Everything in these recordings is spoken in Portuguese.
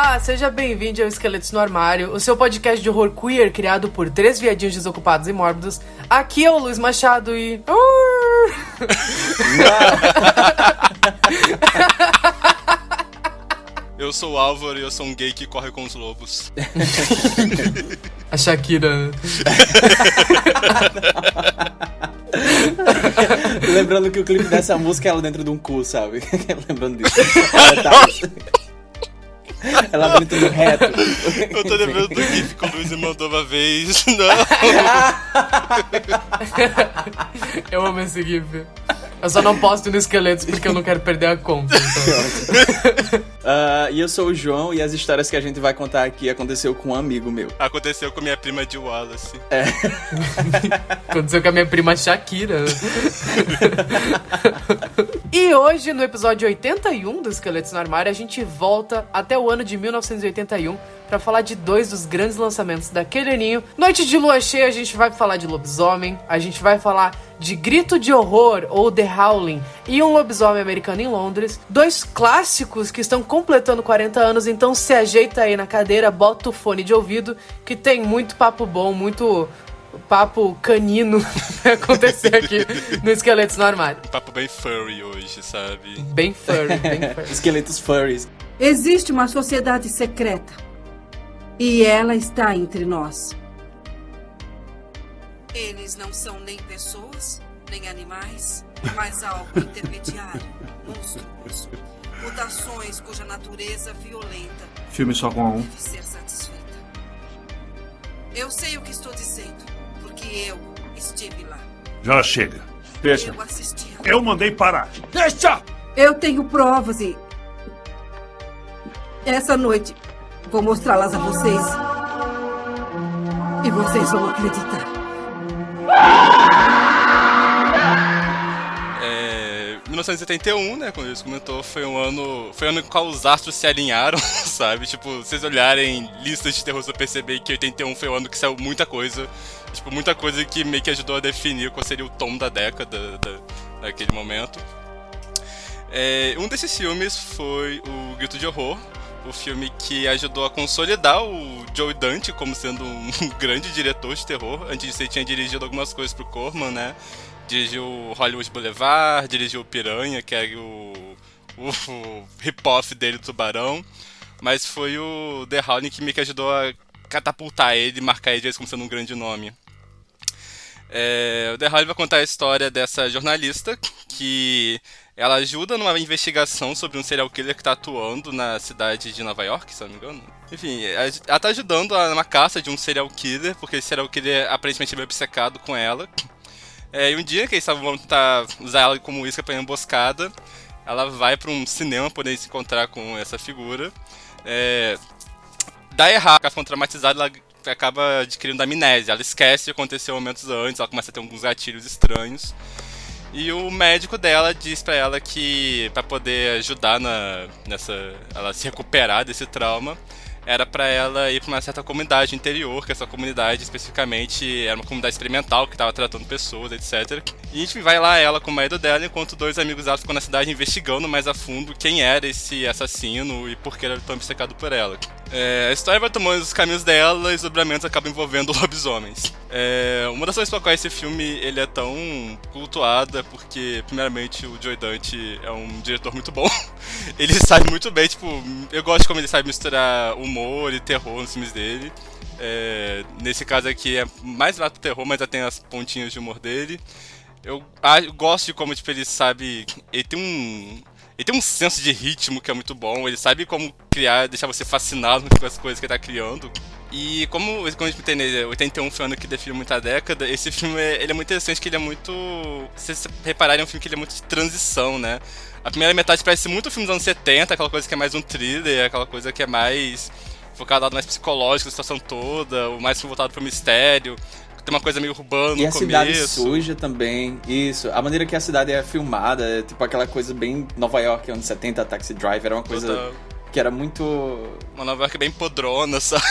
Olá, seja bem-vindo ao Esqueletos no Armário, o seu podcast de horror queer criado por três viadinhos desocupados e mórbidos. Aqui é o Luiz Machado e. Eu sou o Álvaro e eu sou um gay que corre com os lobos. A Shakira. Lembrando que o clipe dessa música é ela dentro de um cu, sabe? Lembrando disso. Ela, tá... ela dentro do reto. Eu tô lembrando do GIF que o Luiz me mandou uma vez. Não. Eu amo esse GIF. Eu só não posto no Esqueletos porque eu não quero perder a conta. Então. Uh, e eu sou o João e as histórias que a gente vai contar aqui aconteceu com um amigo meu. Aconteceu com minha prima de Wallace. É. Aconteceu com a minha prima Shakira. E hoje, no episódio 81 do Esqueletos no Armário, a gente volta até o ano de 1981 para falar de dois dos grandes lançamentos daquele aninho. Noite de lua cheia, a gente vai falar de lobisomem, a gente vai falar de Grito de Horror ou The Howling e um lobisomem americano em Londres. Dois clássicos que estão completando 40 anos, então se ajeita aí na cadeira, bota o fone de ouvido que tem muito papo bom, muito papo canino vai acontecer aqui no Esqueletos no Armário. Um papo bem furry hoje, sabe? Bem furry, bem furry. Esqueletos furries. Existe uma sociedade secreta e ela está entre nós. Eles não são nem pessoas, nem animais, mas algo intermediário, monstruoso. Mutações cuja natureza violenta Filme só com um. deve ser satisfeita. Eu sei o que estou dizendo, porque eu estive lá. Já chega. Deixa. Eu assisti. Eu mandei parar. Eu tenho provas e. Essa noite vou mostrá-las a vocês. E vocês vão acreditar. É, 1971, né, como eles comentou, foi um ano, foi um ano em qual os astros se alinharam, sabe? Tipo, vocês olharem listas de terror, você perceber que 81 foi o ano que saiu muita coisa, tipo, muita coisa que meio que ajudou a definir qual seria o tom da década, da, daquele momento. É, um desses filmes foi o Grito de Horror, o filme que ajudou a consolidar o Joe Dante como sendo um grande diretor de terror. Antes disso, ele tinha dirigido algumas coisas pro Corman, né? Dirigiu Hollywood Boulevard, dirigiu Piranha, que é o, o, o hip-off dele, Tubarão. Mas foi o The Howling que que ajudou a catapultar ele marcar ele como sendo um grande nome. É, o The Howling vai contar a história dessa jornalista que ela ajuda numa investigação sobre um serial killer que tá atuando na cidade de Nova York, se não me engano. Enfim, ela tá ajudando numa caça de um serial killer, porque esse serial killer aparentemente é meio obcecado com ela. É, e um dia que eles vão tentar usar ela como isca pra emboscada, ela vai para um cinema poder se encontrar com essa figura. É, dá errado, ela fica traumatizada, ela acaba adquirindo amnésia. Ela esquece o que aconteceu momentos antes, ela começa a ter alguns gatilhos estranhos. E o médico dela diz pra ela que para poder ajudar na, nessa ela se recuperar desse trauma, era para ela ir para uma certa comunidade interior, que essa comunidade especificamente era uma comunidade experimental que estava tratando pessoas, etc. E a gente vai lá ela com o marido dela, enquanto dois amigos dela ficam na cidade investigando mais a fundo quem era esse assassino e por que ele era tão obcecado por ela. É, a história vai tomando os caminhos dela e os desdobramentos acabam envolvendo lobisomens. É, uma das razões pela qual esse filme ele é tão cultuado é porque, primeiramente, o Joe Dante é um diretor muito bom. ele sabe muito bem, tipo, eu gosto como ele sabe misturar humor e terror nos filmes dele. É, nesse caso aqui é mais lá pro terror, mas já tem as pontinhas de humor dele. Eu, ah, eu gosto de como tipo, ele sabe. Ele tem um. Ele tem um senso de ritmo que é muito bom, ele sabe como criar, deixar você fascinado com as coisas que ele tá criando. E como, como a gente entende, 81 foi um ano que define muita década, esse filme é, ele é muito interessante, que ele é muito... Se vocês repararem, é um filme que ele é muito de transição, né? A primeira metade parece muito filme dos anos 70, aquela coisa que é mais um thriller, aquela coisa que é mais focado lado mais psicológico, a situação toda, o mais voltado pro mistério. Tem uma coisa meio urbana no E a começo. cidade suja também. Isso. A maneira que a cidade é filmada, é tipo aquela coisa bem Nova York, anos 70, Taxi Driver, era uma coisa Total. que era muito. Uma Nova York bem podrona, sabe?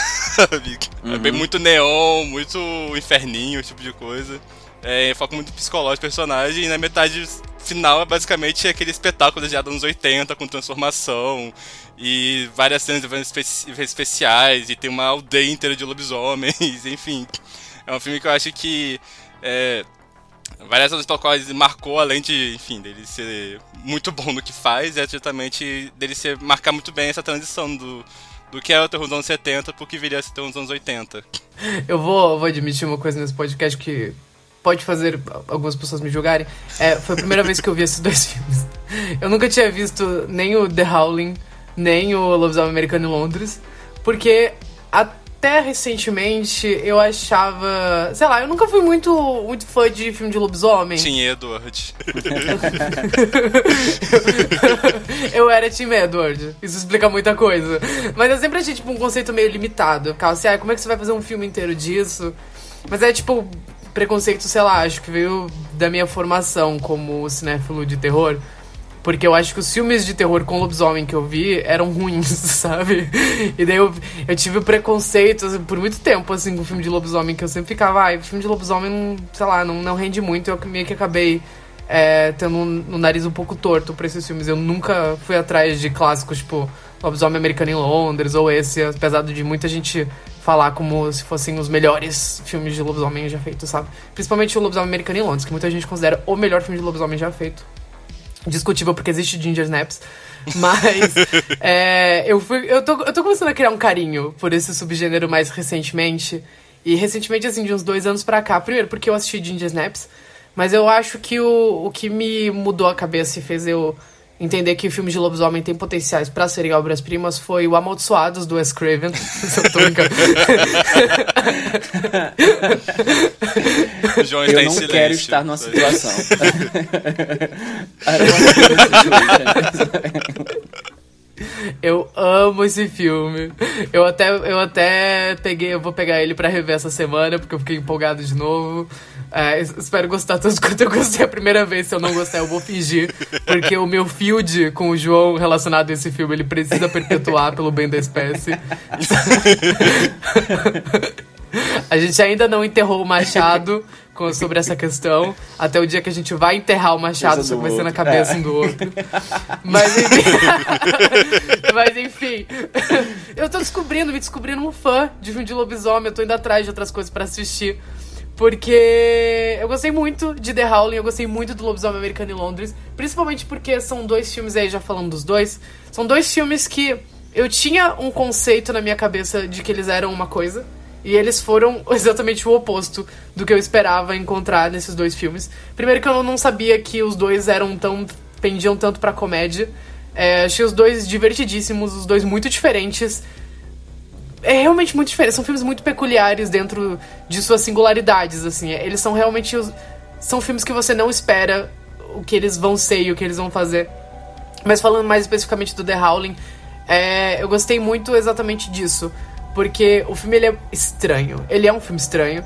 É Uhum. bem muito neon, muito inferninho, esse tipo de coisa. É, foca muito psicológico do personagem e na metade final é basicamente aquele espetáculo de anos 80 com transformação e várias cenas de especiais e tem uma aldeia inteira de lobisomens, enfim. É um filme que eu acho que é, várias razões pelas quais marcou, além de, enfim, dele ser muito bom no que faz, é justamente dele ser, marcar muito bem essa transição do, do que é o terror dos anos 70 pro que viria a ser terror dos anos 80. Eu vou, vou admitir uma coisa nesse podcast que pode fazer algumas pessoas me julgarem. É, foi a primeira vez que eu vi esses dois filmes. Eu nunca tinha visto nem o The Howling, nem o Lobisomem Americano em Londres, porque até recentemente eu achava. Sei lá, eu nunca fui muito, muito fã de filme de lobisomem. Sim, Edward. eu era Tim Edward. Isso explica muita coisa. Mas eu sempre achei, tipo, um conceito meio limitado. Eu ficava assim, ah, como é que você vai fazer um filme inteiro disso? Mas é tipo, preconceito, sei lá, acho que veio da minha formação como cinéfilo de terror. Porque eu acho que os filmes de terror com lobisomem que eu vi eram ruins, sabe? E daí eu, eu tive preconceito assim, por muito tempo, assim, com o filme de lobisomem, que eu sempre ficava, ai, ah, filme de lobisomem, sei lá, não, não rende muito. Eu meio que acabei é, tendo um, um nariz um pouco torto pra esses filmes. Eu nunca fui atrás de clássicos, tipo, Lobisomem Americano em Londres, ou esse, apesar de muita gente falar como se fossem os melhores filmes de lobisomem já feitos, sabe? Principalmente o Lobisomem Americano em Londres, que muita gente considera o melhor filme de lobisomem já feito. Discutível porque existe Ginger Snaps. Mas é, eu, fui, eu, tô, eu tô começando a criar um carinho por esse subgênero mais recentemente. E recentemente, assim, de uns dois anos pra cá. Primeiro, porque eu assisti Ginger Snaps. Mas eu acho que o, o que me mudou a cabeça e fez eu entender que filmes de lobisomem têm potenciais para serem obras-primas foi o Amaldiçoados do Wes Craven. João Eu não quero estar numa situação. Eu amo esse filme. Eu até, eu até peguei, eu vou pegar ele para rever essa semana, porque eu fiquei empolgado de novo. É, espero gostar tanto quanto eu gostei a primeira vez. Se eu não gostar, eu vou fingir. Porque o meu field com o João relacionado a esse filme, ele precisa perpetuar pelo bem da espécie. a gente ainda não enterrou o Machado com, sobre essa questão. Até o dia que a gente vai enterrar o Machado, só vai ser na cabeça é. um do outro. Mas enfim. Mas enfim. eu tô descobrindo, me descobrindo um fã de filme de lobisomem. Eu tô indo atrás de outras coisas para assistir. Porque eu gostei muito de The Howling, eu gostei muito do Lobisomem Americano em Londres. Principalmente porque são dois filmes aí, já falando dos dois. São dois filmes que eu tinha um conceito na minha cabeça de que eles eram uma coisa. E eles foram exatamente o oposto do que eu esperava encontrar nesses dois filmes. Primeiro que eu não sabia que os dois eram tão. pendiam tanto pra comédia. É, achei os dois divertidíssimos, os dois muito diferentes é realmente muito diferente. São filmes muito peculiares dentro de suas singularidades, assim. Eles são realmente os, são filmes que você não espera o que eles vão ser e o que eles vão fazer. Mas falando mais especificamente do The Howling, é, eu gostei muito exatamente disso. Porque o filme ele é estranho. Ele é um filme estranho.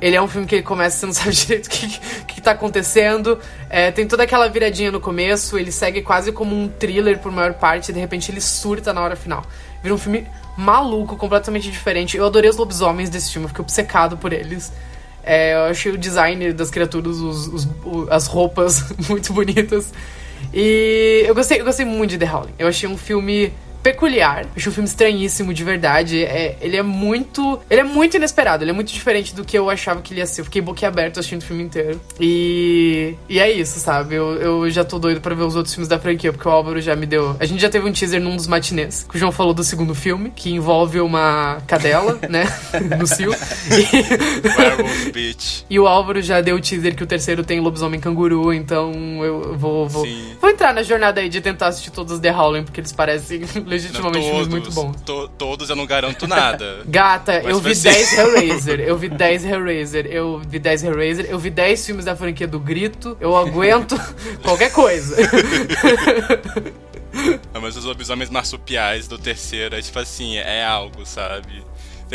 Ele é um filme que começa, você não sabe direito o que, que, que tá acontecendo. É, tem toda aquela viradinha no começo, ele segue quase como um thriller por maior parte, e de repente ele surta na hora final. Vira um filme maluco, completamente diferente. Eu adorei os lobisomens desse filme, fiquei obcecado por eles. É, eu achei o design das criaturas, os, os, as roupas muito bonitas. E eu gostei, eu gostei muito de The Howling. Eu achei um filme peculiar. Achei um filme estranhíssimo, de verdade. É, ele é muito. Ele é muito inesperado, ele é muito diferente do que eu achava que ele ia ser. Eu fiquei boquiaberto assistindo o filme inteiro. E. E é isso, sabe? Eu, eu já tô doido pra ver os outros filmes da franquia, porque o Álvaro já me deu. A gente já teve um teaser num dos matinês, que o João falou do segundo filme, que envolve uma cadela, né? no. Werewolf Beach. E o Álvaro já deu o teaser que o terceiro tem lobisomem canguru, então eu vou. Vou, vou entrar na jornada aí de tentar assistir todos os The Howling, porque eles parecem legitimamente todos, filmes muito bons. To, todos eu não garanto nada. Gata, eu vi 10 Hellraiser, eu vi 10 Hellraiser, eu vi 10 Hellraiser, eu vi 10 filmes da franquia do Grito, eu aguento qualquer coisa. Mas os lobisomens marsupiais do terceiro é tipo assim, é algo, sabe?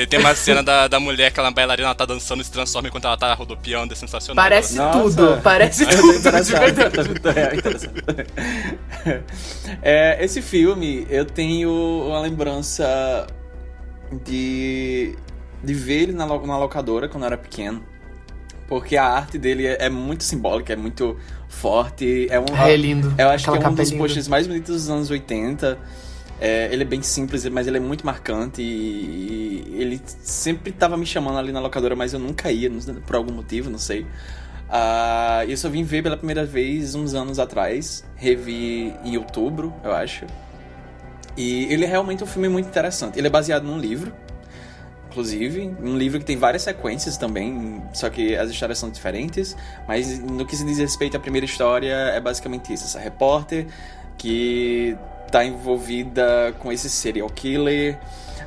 Tem uma cena da, da mulher, aquela bailarina, ela tá dançando e se transforma enquanto ela tá rodopiando, é sensacional. Parece Nossa. tudo, parece tudo, de verdade. É, esse filme, eu tenho uma lembrança de, de ver ele na, na locadora quando eu era pequeno. porque a arte dele é, é muito simbólica, é muito forte. É, um, É lindo. Eu acho Aquela que é um é dos posters mais bonitos dos anos 80. É, ele é bem simples, mas ele é muito marcante e, e ele sempre tava me chamando ali na locadora, mas eu nunca ia, por algum motivo, não sei. E eu só vim ver pela primeira vez uns anos atrás, revi em outubro, eu acho. E ele é realmente um filme muito interessante. Ele é baseado num livro, inclusive, um livro que tem várias sequências também, só que as histórias são diferentes, mas no que se diz respeito à primeira história é basicamente isso, essa repórter que tá envolvida com esse serial killer,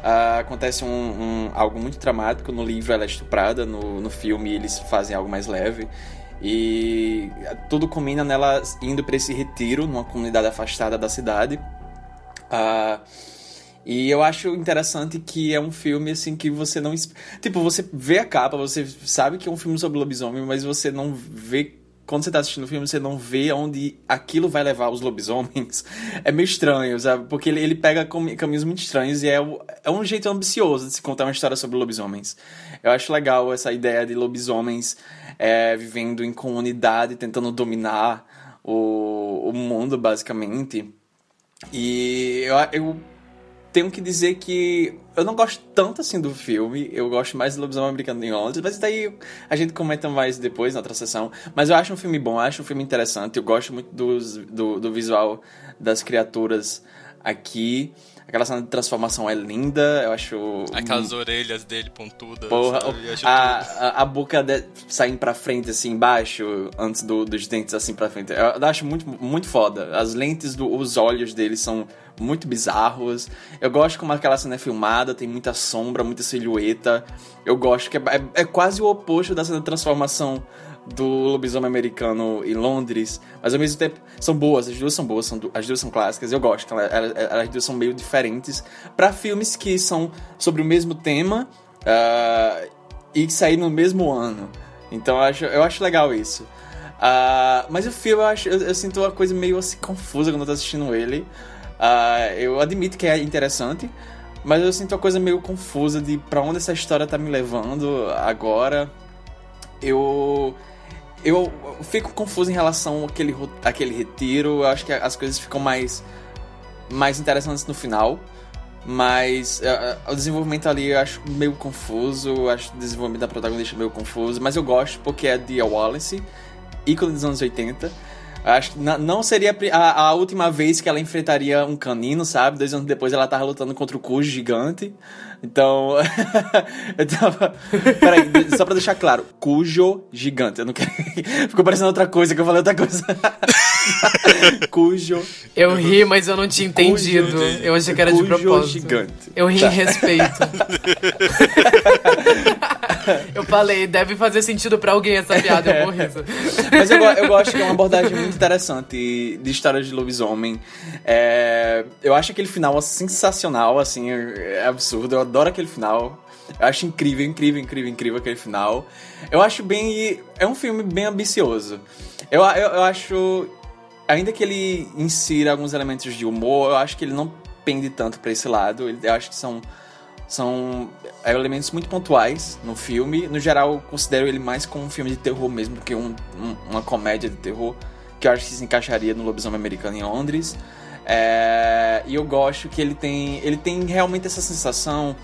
ah, acontece um, um- algo muito dramático, no livro ela é estuprada, no, no filme eles fazem algo mais leve, e tudo combina nela indo para esse retiro numa comunidade afastada da cidade, ah, e eu acho interessante que é um filme assim que você não. Tipo, você vê a capa, você sabe que é um filme sobre lobisomem, mas você não vê. Quando você tá assistindo o filme, você não vê onde aquilo vai levar os lobisomens. É meio estranho, sabe? Porque ele, ele pega cami- caminhos muito estranhos e é, é um jeito ambicioso de se contar uma história sobre lobisomens. Eu acho legal essa ideia de lobisomens é, vivendo em comunidade, tentando dominar o, o mundo, basicamente. E eu, eu tenho que dizer que eu não gosto tanto assim do filme, eu gosto mais do Lobisomem Americano em Londres, mas daí a gente comenta mais depois na outra sessão. Mas eu acho um filme bom, eu acho um filme interessante, eu gosto muito dos, do, do visual das criaturas aqui. Aquela cena de transformação é linda, eu acho. Aquelas orelhas dele pontudas. Porra, sabe? A, a, a boca de, saindo pra frente, assim, embaixo, antes do- dos dentes, assim, pra frente. Eu, eu acho muito, muito foda. As lentes, do, os olhos dele são muito bizarros. Eu gosto como aquela cena é filmada, tem muita sombra, muita silhueta. Eu gosto que é, é, é quase o oposto da cena de transformação do lobisomem americano em Londres, mas ao mesmo tempo são boas, as duas são boas, são as duas são clássicas, eu gosto, elas, elas, elas duas são meio diferentes pra filmes que são sobre o mesmo tema ah, e que saíram no mesmo ano. Então eu acho, eu acho legal isso. Ah, mas o filme eu, acho, eu, eu sinto uma coisa meio assim confusa quando eu tô assistindo ele. Ah, eu admito que é interessante, mas eu sinto uma coisa meio confusa de pra onde essa história tá me levando agora. Eu eu fico confuso em relação àquele, àquele retiro. Eu acho que as coisas ficam mais, mais interessantes no final. Mas eh, o desenvolvimento ali eu acho meio confuso. Eu acho o desenvolvimento da protagonista meio confuso. Mas eu gosto porque é Dia Wallace, ícone dos anos 80. Acho que não seria a, a última vez que ela enfrentaria um canino, sabe? Dois anos depois ela tava lutando contra o Cujo gigante. Então. eu tava. Peraí, só pra deixar claro: Cujo gigante. Eu não quero. Ficou parecendo outra coisa que eu falei outra coisa. Cujo. Eu ri, mas eu não tinha entendido. Cujo- Eu achei que era de propósito. gigante. Eu ri Tá. em respeito. eu falei, deve fazer sentido pra alguém essa piada, eu vou rir. Mas eu, eu gosto que é uma abordagem muito interessante de histórias de lobisomem. É, eu acho aquele final sensacional, assim, é absurdo. Eu adoro aquele final. Eu acho incrível, incrível, incrível, incrível aquele final. Eu acho bem. É um filme bem ambicioso. Eu, eu, eu acho. Ainda que ele insira alguns elementos de humor, eu acho que ele não pende tanto pra esse lado. Eu acho que são são é, elementos muito pontuais no filme. No geral, eu considero ele mais como um filme de terror mesmo do que um- um- uma comédia de terror, que eu acho que se encaixaria no Lobisomem Americano em Londres. É, e eu gosto que ele tem, ele tem realmente essa sensação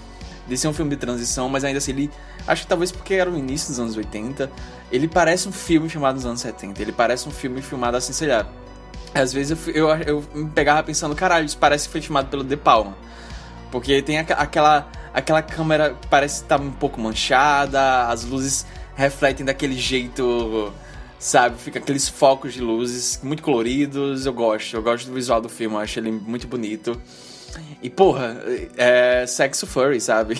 de ser um filme de transição, mas ainda assim ele. Acho que talvez porque era o início dos anos 80, ele parece um filme filmado nos anos 70. Ele parece um filme filmado assim, sei lá. Às vezes eu, eu, eu me pegava pensando, caralho, isso parece que foi filmado pelo De Palma. Porque tem aqua- aquela, aquela câmera parece estar um pouco manchada, as luzes refletem daquele jeito, sabe? Fica aqueles focos de luzes muito coloridos. Eu gosto, eu gosto do visual do filme, eu acho ele muito bonito. E porra, é sexo furry, sabe?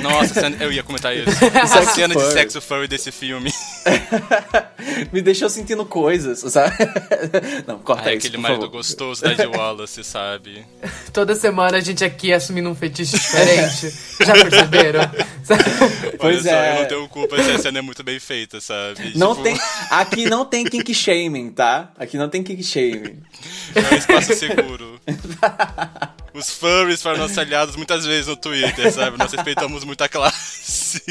Nossa, eu ia comentar isso. A cena de furry. sexo furry desse filme. Me deixou sentindo coisas, sabe? Não, corta Ai, isso, aquele marido favor. gostoso da de Wallace, sabe? Toda semana a gente aqui assumindo um fetiche diferente. Já perceberam? Pois Olha só, é. eu não tenho culpa se a cena é muito bem feita, sabe? Não Tipo, tem, aqui não tem kink shaming, tá? Aqui não tem kink shaming. É um espaço seguro. Os furries foram nossos aliados muitas vezes no Twitter, sabe? Nós respeitamos muito a classe.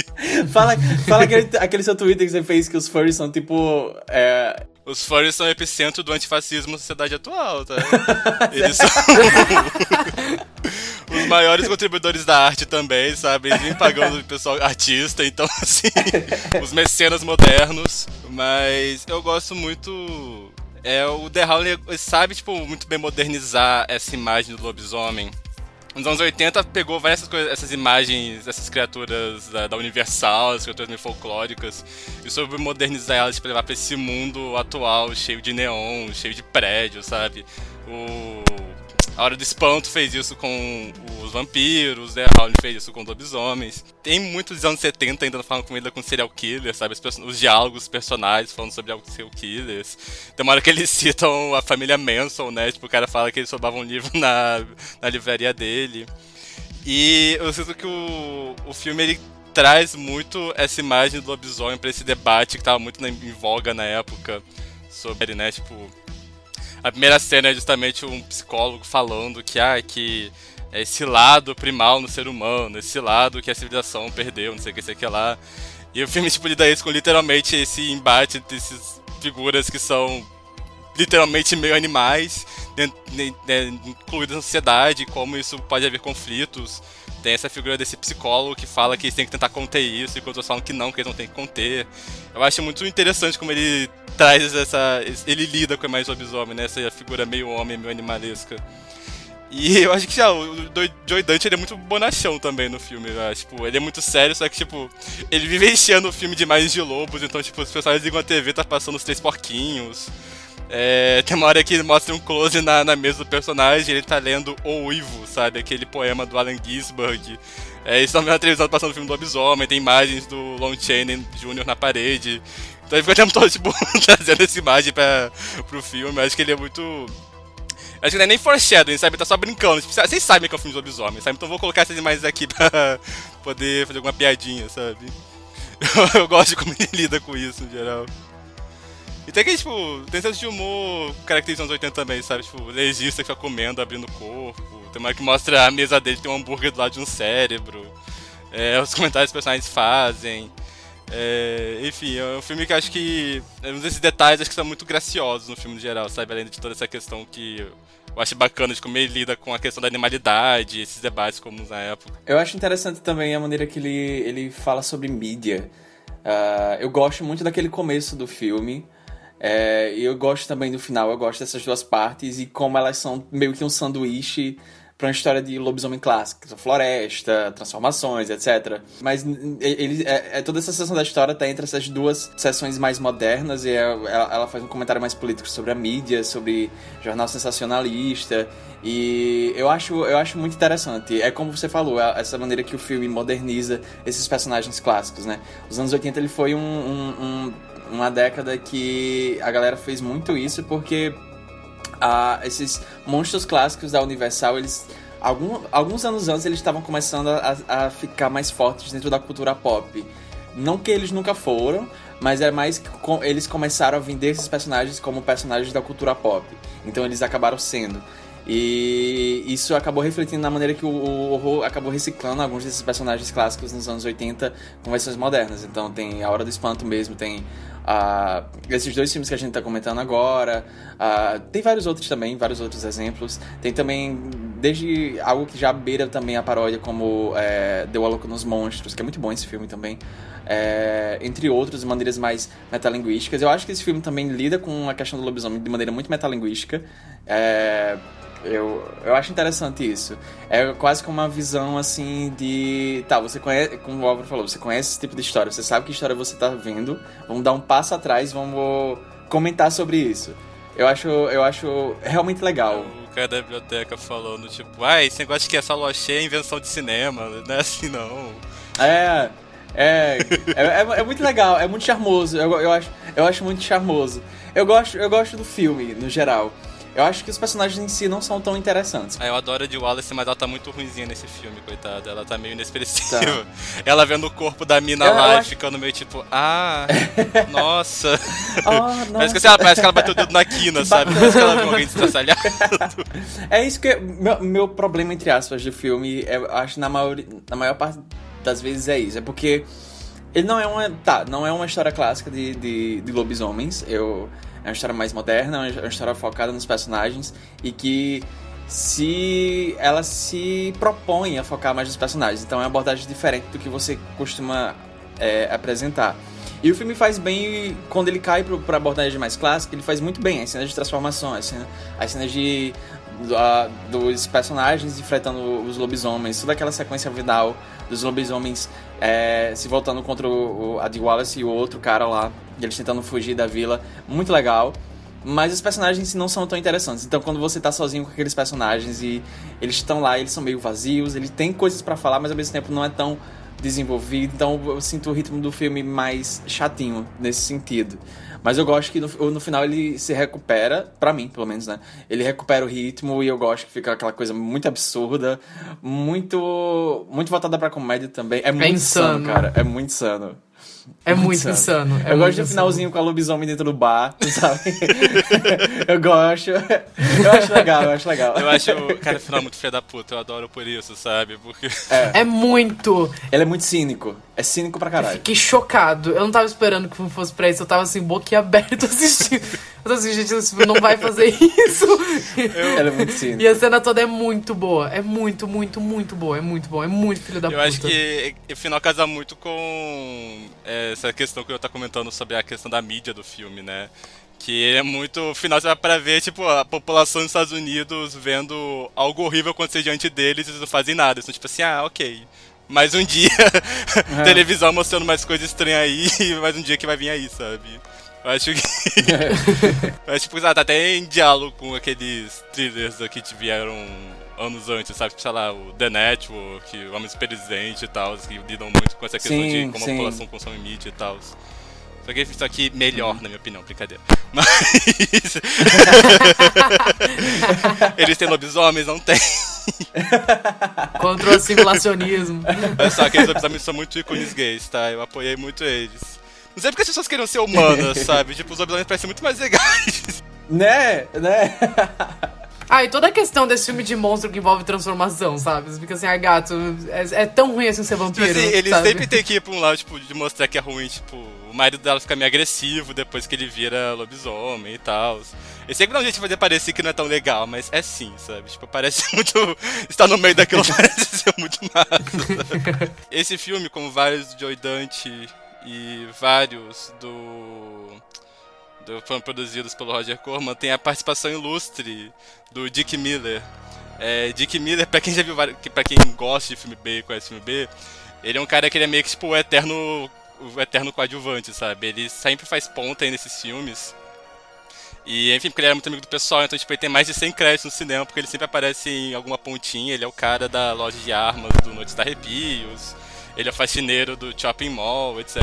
Fala, fala aquele, aquele seu Twitter que você fez que os furries são tipo. É, Os furries são o epicentro do antifascismo na sociedade atual, tá? Eles são os maiores contribuidores da arte também, sabe? Eles vêm pagando o pessoal artista, então, assim, os mecenas modernos. Mas eu gosto muito. É, o The Howling sabe, tipo, muito bem modernizar essa imagem do lobisomem. Nos anos 80 pegou várias coisas, essas imagens, essas criaturas da, da Universal, as criaturas meio folclóricas, e soube modernizar elas para levar pra esse mundo atual, cheio de neon, cheio de prédios, sabe? O a Hora do Espanto fez isso com os vampiros, né? Howling fez isso com lobisomens. Tem muitos anos 70 ainda falando com ele com serial killers, sabe? Os, os diálogos, os personagens falando sobre serial killers. Tem uma hora que eles citam a família Manson, né? Tipo, o cara fala que eles roubavam um livro na, na livraria dele. E eu sinto que o, o filme ele traz muito essa imagem do lobisomem pra esse debate que tava muito em voga na época sobre, né, tipo, a primeira cena é justamente um psicólogo falando que, ah, que é esse lado primal no ser humano, esse lado que a civilização perdeu, não sei o que, sei o que lá. E o filme, tipo, lida isso com literalmente esse embate desses figuras que são literalmente meio animais, né, né, incluídas na sociedade, como isso pode haver conflitos. Tem essa figura desse psicólogo que fala que eles têm que tentar conter isso, e outros falam que não, que eles não têm que conter. Eu acho muito interessante como ele traz essa. Ele lida com do lobisomem, né? Essa figura meio homem, meio animalesca. E eu acho que já, o Joey Dante ele é muito bonachão também no filme, acho. Tipo, ele é muito sério, só que, tipo, ele vive enchendo o filme de imagens de lobos, então, tipo, os personagens ligam a TV, tá passando os três porquinhos. É, tem uma hora que ele mostra um close na, na mesa do personagem, ele tá lendo O Uivo, sabe? Aquele poema do Allen Ginsberg. É, eles estão vendo a televisão passando o filme do lobisomem, tem imagens do Lon Chaney Jr. na parede. Então ele fica o tempo todo, tipo, trazendo essa imagem pra, pro filme. Acho que ele é muito. Acho que não é nem foreshadowing, sabe? Tá só brincando. Tipo, vocês sabem que é um filme de lobisomem, sabe? Então eu vou colocar essas imagens aqui pra poder fazer alguma piadinha, sabe? Eu, eu gosto de como ele lida com isso, em geral. E tem que, tipo, tem senso de humor característico dos anos 80 também, sabe? Tipo, legista que fica comendo, abrindo o corpo. Tem uma que mostra a mesa dele, tem um hambúrguer do lado de um cérebro. É, os comentários que os personagens fazem. É, enfim, é um filme que acho que. é Um desses detalhes acho que são muito graciosos no filme no geral, sabe? Além de toda essa questão que eu acho bacana de como ele lida com a questão da animalidade, esses debates comuns na época. Eu acho interessante também a maneira que ele, ele fala sobre mídia. Ah, eu gosto muito daquele começo do filme. É, eu gosto também do final, eu gosto dessas duas partes e como elas são meio que um sanduíche para uma história de lobisomem clássico, floresta, transformações, etc. Mas ele, é, é- toda essa sessão da história tá entre essas duas sessões mais modernas e é- ela, ela faz um comentário mais político sobre a mídia, sobre jornal sensacionalista e eu acho, eu acho muito interessante. É como você falou, essa maneira que o filme moderniza esses personagens clássicos, né? Os anos 80 ele foi um- um- um- uma década que a galera fez muito isso porque ah, esses monstros clássicos da Universal, eles. Algum, alguns anos antes eles estavam começando a, a ficar mais fortes dentro da cultura pop. Não que eles nunca foram, mas é mais que eles começaram a vender esses personagens como personagens da cultura pop. Então eles acabaram sendo. E isso acabou refletindo na maneira que o, horror acabou reciclando alguns desses personagens clássicos nos anos 80 com versões modernas. Então tem A Hora do Espanto mesmo, tem ah, esses dois filmes que a gente tá comentando agora. ah, tem vários outros também, vários outros exemplos. Tem também, desde algo que já beira também a paródia, como é, a Louco nos Monstros, que é muito bom esse filme também. É, entre outros, maneiras mais metalinguísticas. Eu acho que esse filme também lida com a questão do lobisomem de maneira muito metalinguística. É, eu, eu acho interessante isso. É quase como uma visão assim de. Tá, você conhece, como o Álvaro falou, você conhece esse tipo de história, você sabe que história você tá vendo. Vamos dar um passo atrás, vamos comentar sobre isso. Eu acho, eu acho realmente legal. O cara da biblioteca falando, tipo, ah, esse negócio que é só loche é invenção de cinema, não é assim não. É. É, é, é, é muito legal, é muito charmoso. Eu, eu, acho, eu acho muito charmoso. Eu gosto, eu gosto do filme, no geral. Eu acho que os personagens em si não são tão interessantes. Ah, eu adoro a de Wallace, mas ela tá muito ruimzinha nesse filme, coitada. Ela tá meio inexpressiva. Tá. Ela vendo o corpo da mina eu, lá eu e ficando meio tipo, ah, nossa. Oh, parece, que, ela, parece que ela bateu o dedo na quina, sabe? Parece que ela viu alguém destraçalhado. é isso que. Meu, meu problema, entre aspas, do filme, é, acho na maior, na maior parte das vezes é isso. É porque ele não é uma. Tá, não é uma história clássica de, de, de lobisomens. Eu é uma história mais moderna, é uma história focada nos personagens e que se ela se propõe a focar mais nos personagens. Então é uma abordagem diferente do que você costuma é, apresentar. E o filme faz bem, quando ele cai para a abordagem mais clássica, ele faz muito bem as cenas de transformação, as cenas, as cenas de, dos personagens enfrentando os lobisomens, toda aquela sequência final dos lobisomens é, se voltando contra o, a de Wallace e o outro cara lá, eles tentando fugir da vila. Muito legal. Mas os personagens não são tão interessantes. Então, quando você tá sozinho com aqueles personagens e eles estão lá, eles são meio vazios, ele tem coisas para falar, mas ao mesmo tempo não é tão desenvolvido. Então, eu sinto o ritmo do filme mais chatinho nesse sentido. Mas eu gosto que no, no final ele se recupera, para mim, pelo menos, né? Ele recupera o ritmo e eu gosto que fica aquela coisa muito absurda, muito muito voltada pra comédia também. É muito é insano, cara. É muito insano. É muito, muito insano. É eu muito gosto do finalzinho com a lobisomem dentro do bar, sabe? eu gosto. Eu acho legal, eu acho legal. Eu acho o cara final muito filho da puta, eu adoro por isso, sabe? Porque. É, é muito. Ele é muito cínico. É cínico pra caralho. Eu fiquei chocado. Eu não tava esperando que fosse pra isso. Eu tava assim, boquiaberto assistindo. Eu tava assim, gente, esse filme não vai fazer isso. Eu... Ela é muito cínico. E a cena toda é muito boa. É muito, muito, muito boa. É muito bom. É muito filho da eu puta. Eu acho que o final casa muito com é, essa questão que eu tava comentando sobre a questão da mídia do filme, né? Que é muito. Final você vai pra ver, tipo, a população dos Estados Unidos vendo algo horrível acontecer diante deles e eles não fazem nada. Eles são tipo assim, ah, ok mais um dia é. televisão mostrando mais coisas estranhas aí, mais um dia que vai vir aí, sabe? Eu acho que. eu acho que tá até em diálogo com aqueles thrillers que vieram anos antes, sabe? Sei lá, o The Network, o Homem Presente e tal, que lidam muito com essa questão sim, de como sim. a população consome mídia e tal. Só que isso aqui melhor, na minha opinião, brincadeira. Mas. Eles têm lobisomens? Não tem. Contra o simulacionismo. É só que os lobisomens são muito ícones gays, tá? Eu apoiei muito eles. Não sei porque as pessoas queriam ser humanas, sabe? Tipo, os lobisomens parecem muito mais legais. Né? Né? Ah, e toda a questão desse filme de monstro que envolve transformação, sabe? Você fica assim, ah, gato, é, é tão ruim assim ser vampiro. Tipo assim, eles sabe? sempre têm que ir pra um lado, tipo, de mostrar que é ruim, tipo, o marido dela fica meio agressivo depois que ele vira lobisomem e tal. Eu dá um jeito de fazer parecer que não é tão legal, mas é sim, sabe? Tipo, parece muito. Estar no meio daquilo parece ser muito massa. Esse filme, como vários de Joy Dante e vários do do, foram produzidos pelo Roger Corman, tem a participação ilustre do Dick Miller. É, Dick Miller, pra quem já viu, pra quem gosta de filme B e conhece filme B, ele é um cara que ele é meio que tipo o eterno, o eterno coadjuvante, sabe? Ele sempre faz ponta aí nesses filmes. E, enfim, porque ele era muito amigo do pessoal, então, tipo, ele tem mais de 100 créditos no cinema, porque ele sempre aparece em alguma pontinha. Ele é o cara da loja de armas do Noites da Arrepios ele é faxineiro do shopping mall, etc.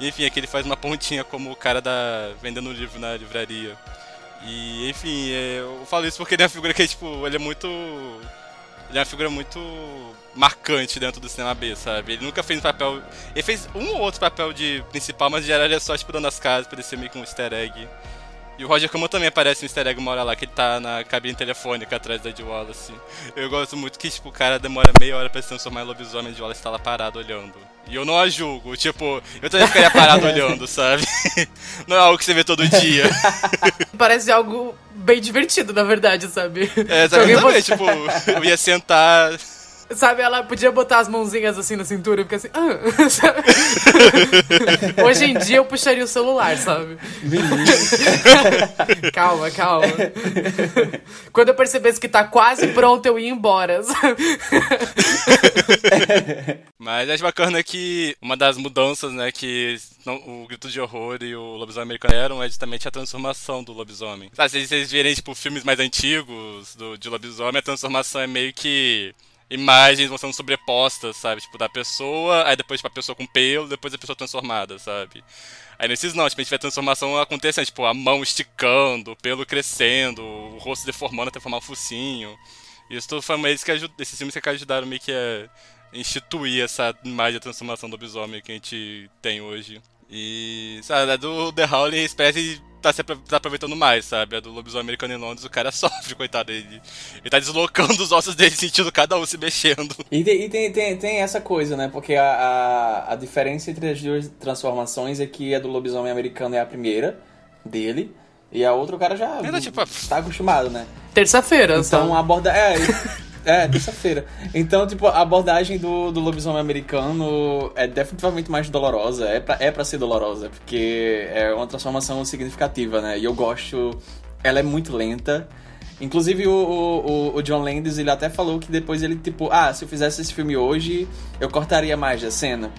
Enfim, aqui ele faz uma pontinha como o cara da vendendo livro na livraria. E, enfim, é, eu falo isso porque ele é uma figura que, tipo, ele é muito. Ele é uma figura muito marcante dentro do cinema B, sabe? Ele nunca fez um papel. Ele fez um ou outro papel de principal, mas em geral ele é só explorando as casas, ser meio que um easter egg. E o Roger Corman também aparece no easter egg uma hora lá, que ele tá na cabine telefônica atrás da Ed Wallace. Eu gosto muito que, tipo, o cara demora meia hora pra se transformar em lobisomem e Ed Wallace tá lá parado olhando. E eu não a julgo, tipo, eu também ficaria parado olhando, sabe? Não é algo que você vê todo dia. Parece algo bem divertido, na verdade, sabe? É, exatamente, tipo, eu ia sentar Sabe, ela podia botar as mãozinhas assim na cintura e ficar assim. Ah, Hoje em dia eu puxaria o celular, sabe? calma, calma. Quando eu percebesse que tá quase pronto, eu ia embora, sabe? Mas acho bacana que uma das mudanças, né, que o Grito de Horror e o Lobisomem Americano eram é justamente a transformação do lobisomem. Sabe, se vocês virem, tipo, filmes mais antigos do, de lobisomem, a transformação é meio que imagens vão sendo sobrepostas, sabe? Tipo, da pessoa, aí depois, tipo, a pessoa com pelo, depois a pessoa transformada, sabe? Aí nesses não, tipo, a gente vê a transformação acontecendo, tipo, a mão esticando, o pelo crescendo, o rosto deformando até formar o focinho. Isso foi eles que ajud... esses filmes que ajudaram meio que a instituir essa imagem de transformação do lobisomem que a gente tem hoje. E, sabe, a do The Howling espécie tá se tá aproveitando mais, sabe? A do lobisomem americano em Londres, o cara sofre, coitado. Ele, ele tá deslocando os ossos dele, sentindo cada um se mexendo. E, tem, e tem, tem, tem, essa coisa, né? Porque a, a, a, diferença entre as duas transformações é que a do lobisomem americano é a primeira dele. E a outra o cara já Ainda, tipo, tá acostumado, né? Terça-feira, Então só. aborda. É, é, terça-feira. Então, tipo, a abordagem do, do lobisomem americano é definitivamente mais dolorosa. É pra, é pra ser dolorosa, porque é uma transformação significativa, né? E eu gosto. Ela é muito lenta. Inclusive, o, o, o, John Landis, ele até falou que depois ele, tipo, ah, se eu fizesse esse filme hoje, eu cortaria mais a cena.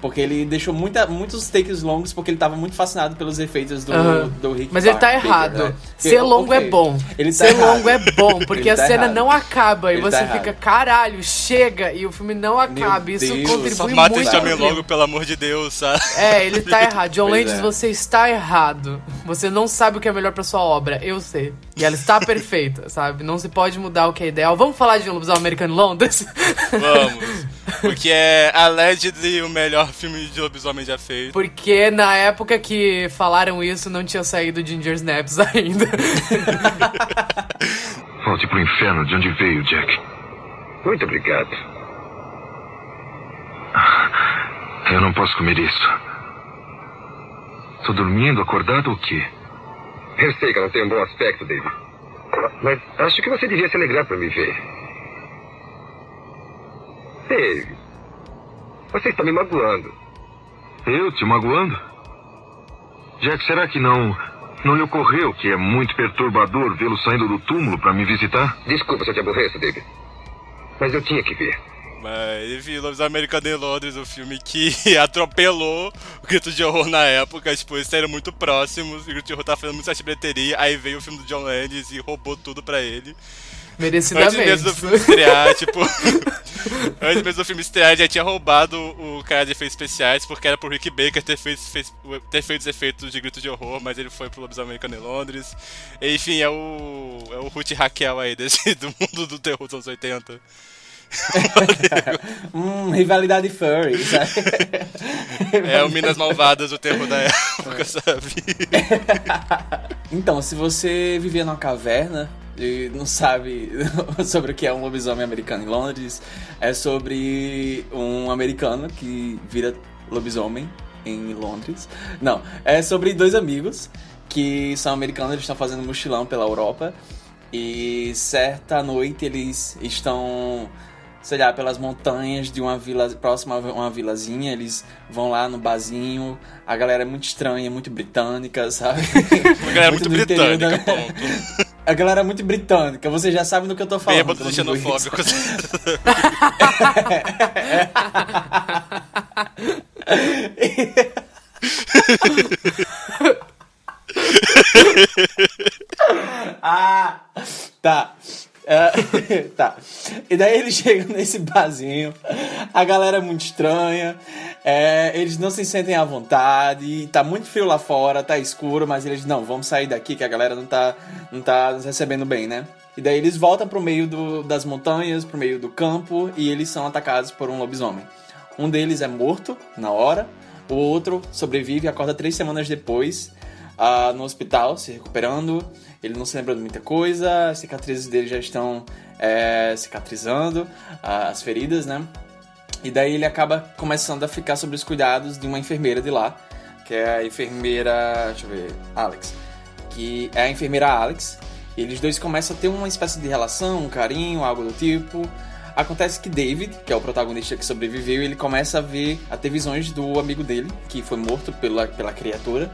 Porque ele deixou muita, muitos takes longos porque ele tava muito fascinado pelos efeitos do, uhum. do Rick Mas ele tá errado. Né? Ser longo okay. é bom. Ele tá Ser errado. longo é bom, porque a tá cena errado. não acaba e ele você tá fica, caralho, chega, e o filme não acaba. Isso Deus. contribui muito. Mata esse homem logo, pelo amor de Deus, sabe? É, ele tá errado. John Landis, é. você está errado. Você não sabe o que é melhor pra sua obra. Eu sei. E ela está perfeita, sabe? Não se pode mudar o que é ideal. Vamos falar de um lobisomem americano Londres? Vamos. Porque é allegedly o melhor filme de lobisomem já feito. Porque na época que falaram isso, não tinha saído Ginger Snaps ainda. Volte pro inferno de onde veio, Jack. Muito obrigado. Eu não posso comer isso. Tô dormindo, acordado ou o quê? Eu sei que ela tem um bom aspecto, David. Mas acho que você devia se alegrar por me ver. Dave, você está me magoando. Eu te magoando? Jack, será que não não lhe ocorreu que é muito perturbador vê-lo saindo do túmulo para me visitar? Desculpa se eu te aborreço, David. Mas eu tinha que ver. Mas, enfim, Lobos Americano em Londres, o um filme que atropelou o Grito de Horror na época. Tipo, eles eram muito próximos, o Grito de Horror tava fazendo muita bilheteria, aí veio o filme do John Landis e roubou tudo pra ele. Merecidamente. Antes mesmo do filme estrear, tipo. antes mesmo do filme estrear, já tinha roubado o cara de efeitos especiais, porque era pro Rick Baker ter feito, fez, ter feito os efeitos de grito de horror, mas ele foi pro Lobisomem Americano em Londres. Enfim, é o. É o Ruth Raquel aí desse, do mundo do terror dos anos 80. hum, rivalidade furry, sabe? É o Minas Malvadas, o terror da época, sabe? então, se você vivia numa caverna e não sabe sobre o que é um lobisomem americano em Londres, é sobre um americano que vira lobisomem em Londres. Não, é sobre dois amigos que são americanos, eles estão fazendo mochilão pela Europa e certa noite eles estão sei lá, pelas montanhas de uma vila próxima a uma vilazinha, eles vão lá no barzinho, a galera é muito estranha, muito britânica, sabe? A galera é muito, muito britânica, da... ponto. A galera é muito britânica, você já sabe do que eu tô falando. Bêbado xenofóbico. ah, tá. Tá. E daí eles chegam nesse barzinho, a galera é muito estranha, é, eles não se sentem à vontade, tá muito frio lá fora, tá escuro, mas eles, não, vamos sair daqui que a galera não tá, não tá nos recebendo bem, né? E daí eles voltam pro meio do, das montanhas, pro meio do campo, e eles são atacados por um lobisomem. Um deles é morto na hora, o outro sobrevive e acorda três semanas depois uh, no hospital, se recuperando. Ele não se lembra de muita coisa, as cicatrizes dele já estão é, cicatrizando, uh, as feridas, né? E daí ele acaba começando a ficar sob os cuidados de uma enfermeira de lá, que é a enfermeira. Deixa eu ver. Alex. Que é a enfermeira Alex. E eles dois começam a ter uma espécie de relação, um carinho, algo do tipo. Acontece que David, que é o protagonista que sobreviveu, ele começa a ver, a ter visões do amigo dele, que foi morto pela, pela criatura.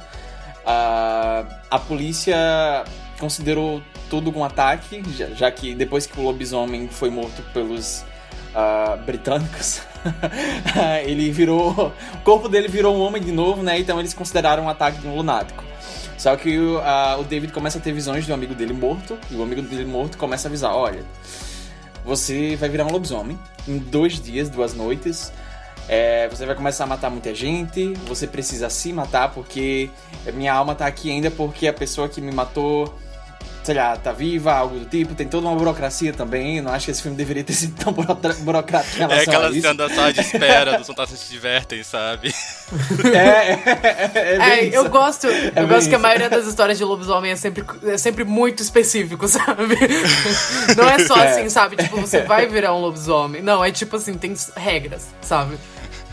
A, a polícia considerou tudo um ataque, já, já, que depois que o lobisomem foi morto pelos uh, britânicos, ele virou. O corpo dele virou um homem de novo, né? Então eles consideraram um ataque de um lunático. Só que uh, o David começa a ter visões de um amigo dele morto, e o amigo dele morto começa a avisar: olha, você vai virar um lobisomem em dois dias, duas noites. É, você vai começar a matar muita gente, você precisa se matar porque minha alma tá aqui ainda porque a pessoa que me matou sei lá, tá viva, algo do tipo. Tem toda uma burocracia também. Não acho que esse filme deveria ter sido tão burocra- burocrático em É aquela isso. cena da sala de espera, dos fantasmas se divertem, sabe? É, é, é, é bem É, isso. eu gosto, eu bem gosto que a isso. maioria das histórias de lobisomem é sempre, é sempre muito específico, sabe? Não é só É. assim, sabe? Tipo, você vai virar um lobisomem. Não, é tipo assim, tem regras, sabe?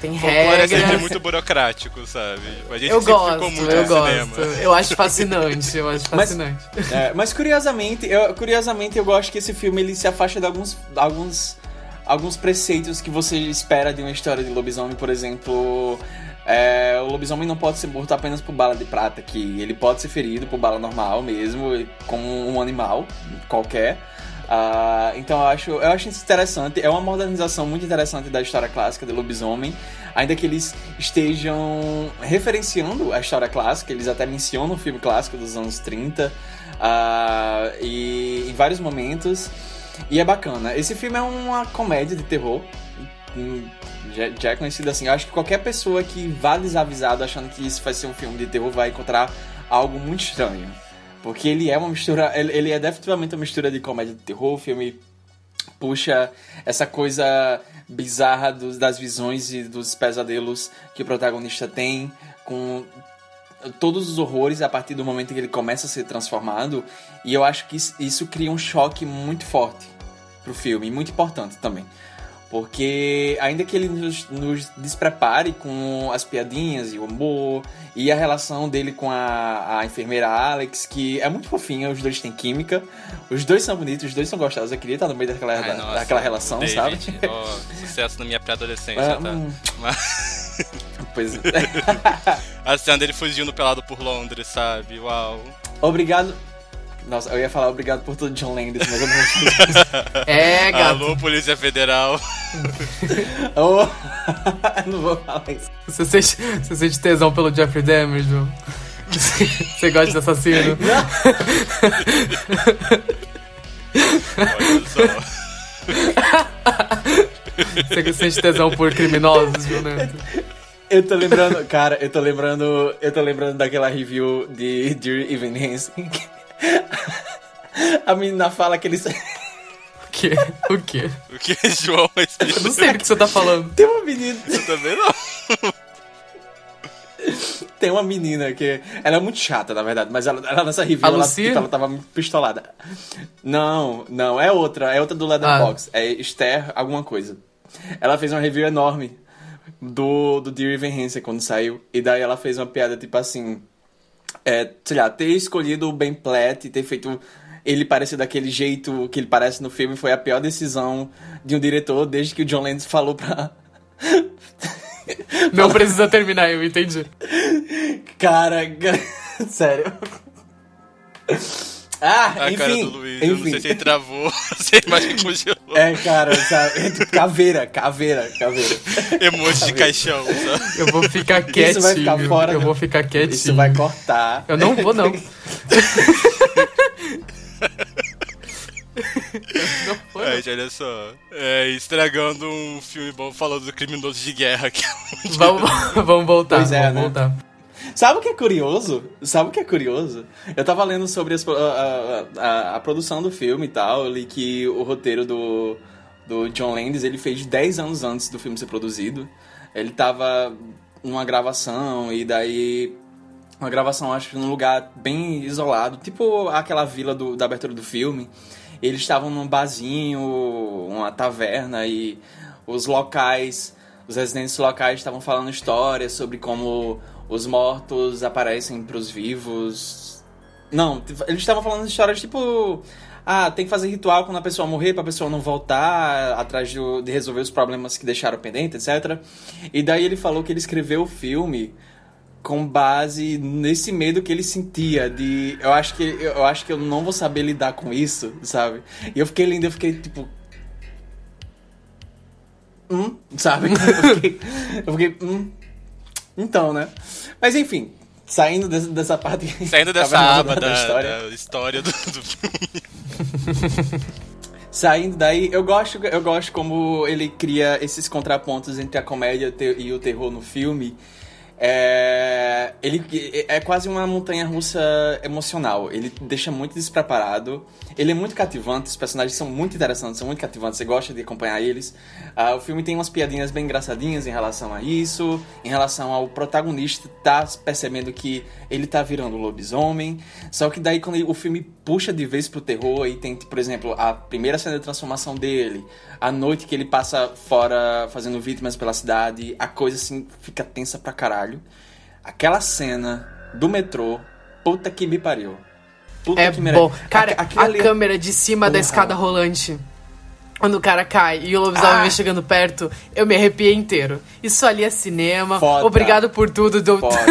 Tem Folclore é sempre regras. muito burocrático, sabe? A gente Eu sempre gosto, ficou muito eu gosto. cinema. Eu acho fascinante, eu acho Mas- fascinante. É, mas curiosamente, eu, curiosamente eu gosto que esse filme ele se afasta de alguns, alguns, alguns preceitos que você espera de uma história de lobisomem, por exemplo. é, o lobisomem não pode ser morto apenas por bala de prata, que ele pode ser ferido por bala normal mesmo, como um animal qualquer. Ah, então eu acho, eu acho isso interessante. É uma modernização muito interessante da história clássica de lobisomem. Ainda que eles estejam referenciando a história clássica, eles até mencionam o filme clássico dos anos 30 ah, e em vários momentos. E é bacana. Esse filme é uma comédia de terror. hum, Já, já é conhecido assim. Eu acho que qualquer pessoa que vá desavisado achando que isso vai ser um filme de terror vai encontrar algo muito estranho. Porque ele é uma mistura. Ele, ele é definitivamente uma mistura de comédia de terror. Filme puxa essa coisa bizarra dos, das visões e dos pesadelos que o protagonista tem, com todos os horrores a partir do momento que ele começa a ser transformado. E eu acho que isso, isso cria um choque muito forte pro filme, muito importante também. Porque ainda que ele nos, nos desprepare com as piadinhas e o humor e a relação dele com a, a enfermeira Alex, que é muito fofinha, os dois têm química, os dois são bonitos, os dois são gostosos, eu queria estar no meio daquela, Ai, da- nossa, daquela relação, David, sabe? ó, sucesso na minha pré-adolescência, É, tá? hum. Pois é. A cena dele fugindo pelado por Londres, sabe? Uau. Obrigado. Nossa, eu ia falar obrigado por tudo, John Landis, mas eu não vou fazer isso. É, gato. Alô, Polícia Federal. Oh, não vou falar isso. Você sente, você sente tesão pelo Jeffrey Dahmer, João? Você gosta de assassino? Olha só. Você sente tesão por criminosos, João Neto? Eu tô lembrando, cara, eu tô lembrando, eu tô lembrando daquela review de Dear Evan Hansen. A menina fala que eles O quê? O quê? O que, João? Eu não sei do que você tá falando. tem uma menina, Eu também não. tem uma menina que ela é muito chata, na verdade, mas ela, ela nessa review ela, tipo, ela tava muito pistolada. Não, não, é outra, é outra do Leatherbox, é Esther alguma coisa. Ela fez uma review enorme do, do Dear Evan Hansen quando saiu, e daí ela fez uma piada tipo assim, é, sei lá, ter escolhido o Ben Platt e ter feito ele parecer daquele jeito que ele parece no filme foi a pior decisão de um diretor desde que o John Landis falou pra... Não precisa terminar, eu entendi. Cara, sério. Ah, A enfim, cara do Luiz, eu não enfim. sei se ele travou, se a imagem congelou. É, cara, sabe? É caveira, caveira, caveira. Emoji de caixão, sabe? Eu vou ficar quietinho. Isso vai ficar fora, eu né? vou ficar quietinho. Isso vai cortar. Eu não vou, não. não vou, não. Gente, olha só. É, estragando um filme bom falando do criminoso de guerra. Que é Vamos, vamos voltar, Pois é, vamos né? voltar. Sabe o que é curioso? Sabe o que é curioso? Eu tava lendo sobre as a, a- a- produção do filme e tal, li que o roteiro do, do John Landis ele fez 10 anos antes do filme ser produzido. Ele tava numa gravação e daí uma gravação acho que num lugar bem isolado, tipo aquela vila do- da abertura do filme. Eles estavam num barzinho, uma taverna e os locais, os residentes locais estavam falando histórias sobre como os mortos aparecem pros vivos. Não, eles estavam falando histórias tipo. Ah, tem que fazer ritual quando a pessoa morrer pra pessoa não voltar atrás de, de resolver os problemas que deixaram pendente, etc. E daí ele falou que ele escreveu o filme com base nesse medo que ele sentia de eu acho que eu acho que eu não vou saber lidar com isso, sabe? E eu fiquei lindo, eu fiquei tipo hum, sabe? Eu fiquei, eu fiquei hum, então, né? Mas enfim, saindo dessa, dessa parte Saindo dessa aba da, história. da história do, do filme. Saindo daí, eu gosto, eu gosto como ele cria esses contrapontos entre a comédia e o terror no filme. É, ele é quase uma montanha russa emocional. Ele deixa muito despreparado. Ele é muito cativante. Os personagens são muito interessantes, são muito cativantes. Você gosta de acompanhar eles. Ah, o filme tem umas piadinhas bem engraçadinhas em relação a isso, em relação ao protagonista tá percebendo que ele tá virando lobisomem. Só que daí quando ele- o filme puxa de vez pro terror e tem, por exemplo, a primeira cena de transformação dele, a noite que ele passa fora fazendo vítimas pela cidade, a coisa assim fica tensa pra caralho. Aquela cena do metrô, puta que me pariu. Puta É que bom. Cara, aquilo a ali é- câmera de cima da Porra. escada rolante. Quando o cara cai e o lobisomem Ah. vem chegando perto, eu me arrepiei inteiro. Isso ali é cinema. Foda. Obrigado por tudo. Do... Foda.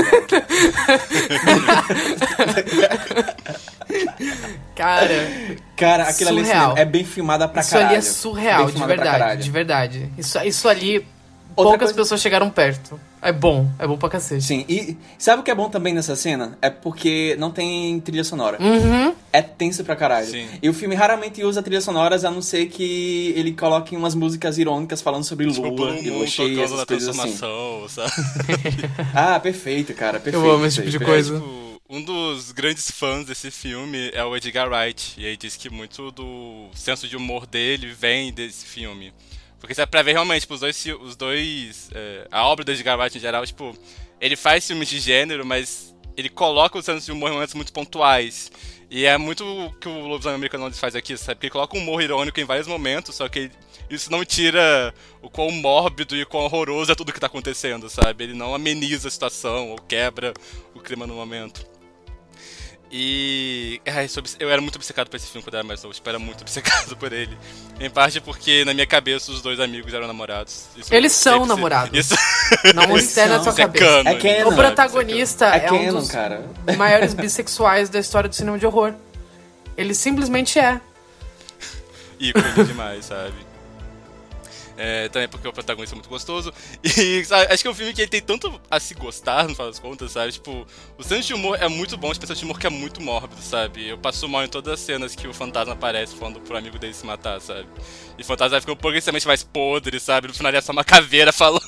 Cara, Cara, aquilo ali é, Surreal. é bem filmada pra isso caralho. ali é surreal, de verdade. caralho. De verdade. Isso, isso ali, Outra poucas coisa- pessoas chegaram perto. É bom, é bom pra cacete. Sim, e sabe o que é bom também nessa cena? É porque não tem trilha sonora. Uhum. É tenso pra caralho. Sim. E o filme raramente usa trilhas sonoras, a não ser que ele coloque umas músicas irônicas falando sobre Tipo, lua e lua cheia, tocando essas coisas assim. transformação, sabe? Ah, perfeito, cara, perfeito. Eu amo esse tipo de coisa. Tipo, um dos grandes fãs desse filme é o Edgar Wright. E aí diz que muito do senso de humor dele vem desse filme. Porque você pra ver realmente, tipo, os dois, os dois é, a obra do Edgar em geral, tipo, ele faz filmes de gênero, mas ele coloca o senso de humor em momentos muito pontuais. E é muito o que o Lobisomem Americano faz aqui, sabe? Porque ele coloca um humor irônico em vários momentos, só que isso não tira o quão mórbido e quão horroroso é tudo que tá acontecendo, sabe? Ele não ameniza a situação ou quebra o clima no momento. E. Ai, eu era muito obcecado por esse filme quando eu era mais novo, tipo, eu era muito obcecado por ele. Em parte porque na minha cabeça os dois amigos eram namorados. Isso Eles são namorados. Isso, Não está na sua é cabeça. canon. É canon. O Não, protagonista É é, um canon, dos cara. maiores bissexuais da história do cinema de horror. Ele simplesmente é. ícone demais, sabe? É, também porque o protagonista é muito gostoso. E sabe, acho que é um filme que ele tem tanto a se gostar, no final das contas, sabe? Tipo, o senso de humor é muito bom, senso de humor que é muito mórbido, sabe? Eu passo mal em todas as cenas que o fantasma aparece falando pro amigo dele se matar, sabe? E o fantasma ficando progressivamente mais podre, sabe? No final ele é só uma caveira falando,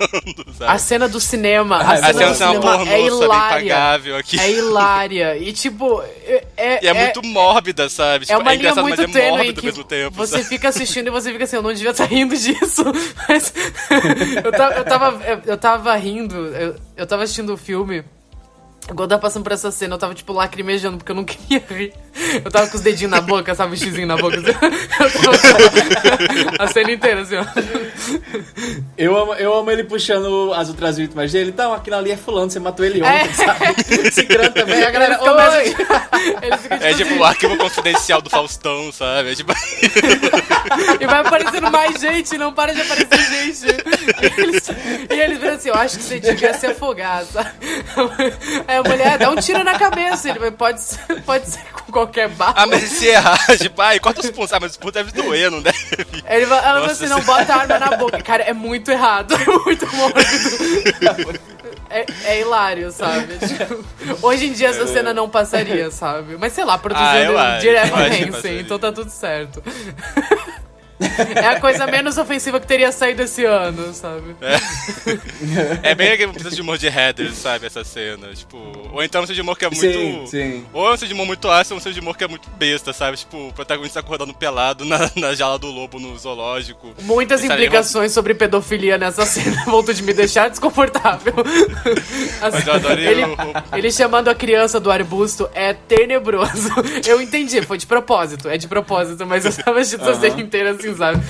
sabe? A cena do cinema, a cena a do cena é uma cinema pornô, é sabe? hilária. Impagável aqui. É hilária. E tipo, é, é, E é, muito mórbida, sabe? É Tipo, uma linha engraçado, muito mas é tênue que ao mesmo tempo. você sabe? fica assistindo e você fica assim, eu não devia estar rindo disso. Mas eu, tava, eu, tava, eu, eu tava rindo, eu, eu tava assistindo o filme. Quando eu tava passando por essa cena, eu tava, tipo, lacrimejando, porque eu não queria rir. Eu tava com os dedinhos na boca, sabe? O xizinho na boca. Eu tava... A cena inteira, assim, ó. Eu amo, eu amo ele puxando as outras vítimas dele. Então, aquilo ali é fulano, você matou ele ontem, É. sabe? Cicrano também, a galera Oi! tipo, É tipo assim, o arquivo confidencial do Faustão, sabe? É tipo. E vai aparecendo mais gente, não para de aparecer gente. E eles, e eles assim, eu acho que você devia se afogar, sabe? Aí a mulher dá um tiro na cabeça. Ele vai, pode ser, pode ser com qualquer barra. Ah, mas e se errar? Tipo, ai, corta os pontos. Ah, mas os pontos deve doer, não deve? Ele vai- ela fala Nossa, assim, não bota a arma na boca. Cara, é muito errado. É muito mórbido. É, é hilário, sabe? Tipo, hoje em dia essa cena não passaria, sabe? Mas sei lá, Ah, produzindo acho, direto Hansen, então tá tudo certo. É a coisa menos ofensiva que teria saído esse ano, sabe? É bem aquele de humor de Heather, sabe? Essa cena. Tipo, ou então um de humor que é muito. Sim, sim. Ou é um de humor muito ácido, ou um de humor que é muito besta, sabe? Tipo, o protagonista acordando pelado na, na jaula do lobo no zoológico. Muitas sabe, implicações sobre pedofilia nessa cena, volto de me deixar desconfortável. Assim, Mas eu adorei ele, o- ele chamando a criança do arbusto é tenebroso. Eu entendi, foi de propósito, é de propósito, mas eu tava assistindo essa cena inteira assim, sabe?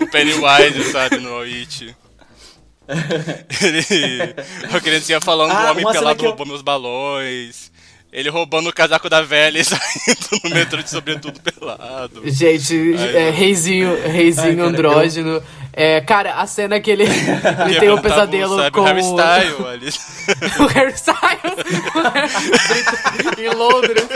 O Pennywise, sabe? No It. Ele. A criancinha falando Ah, o homem pelado que eu- roubou meus balões. Ele roubando o casaco da velha e saindo no metrô de sobretudo pelado. Gente, Ai, é, reizinho, reizinho Ai, cara, andrógeno. É, cara, a cena que ele, ele tem o Tá pesadelo sabe? com O Harry Style ali. o Harry Styles em Londres.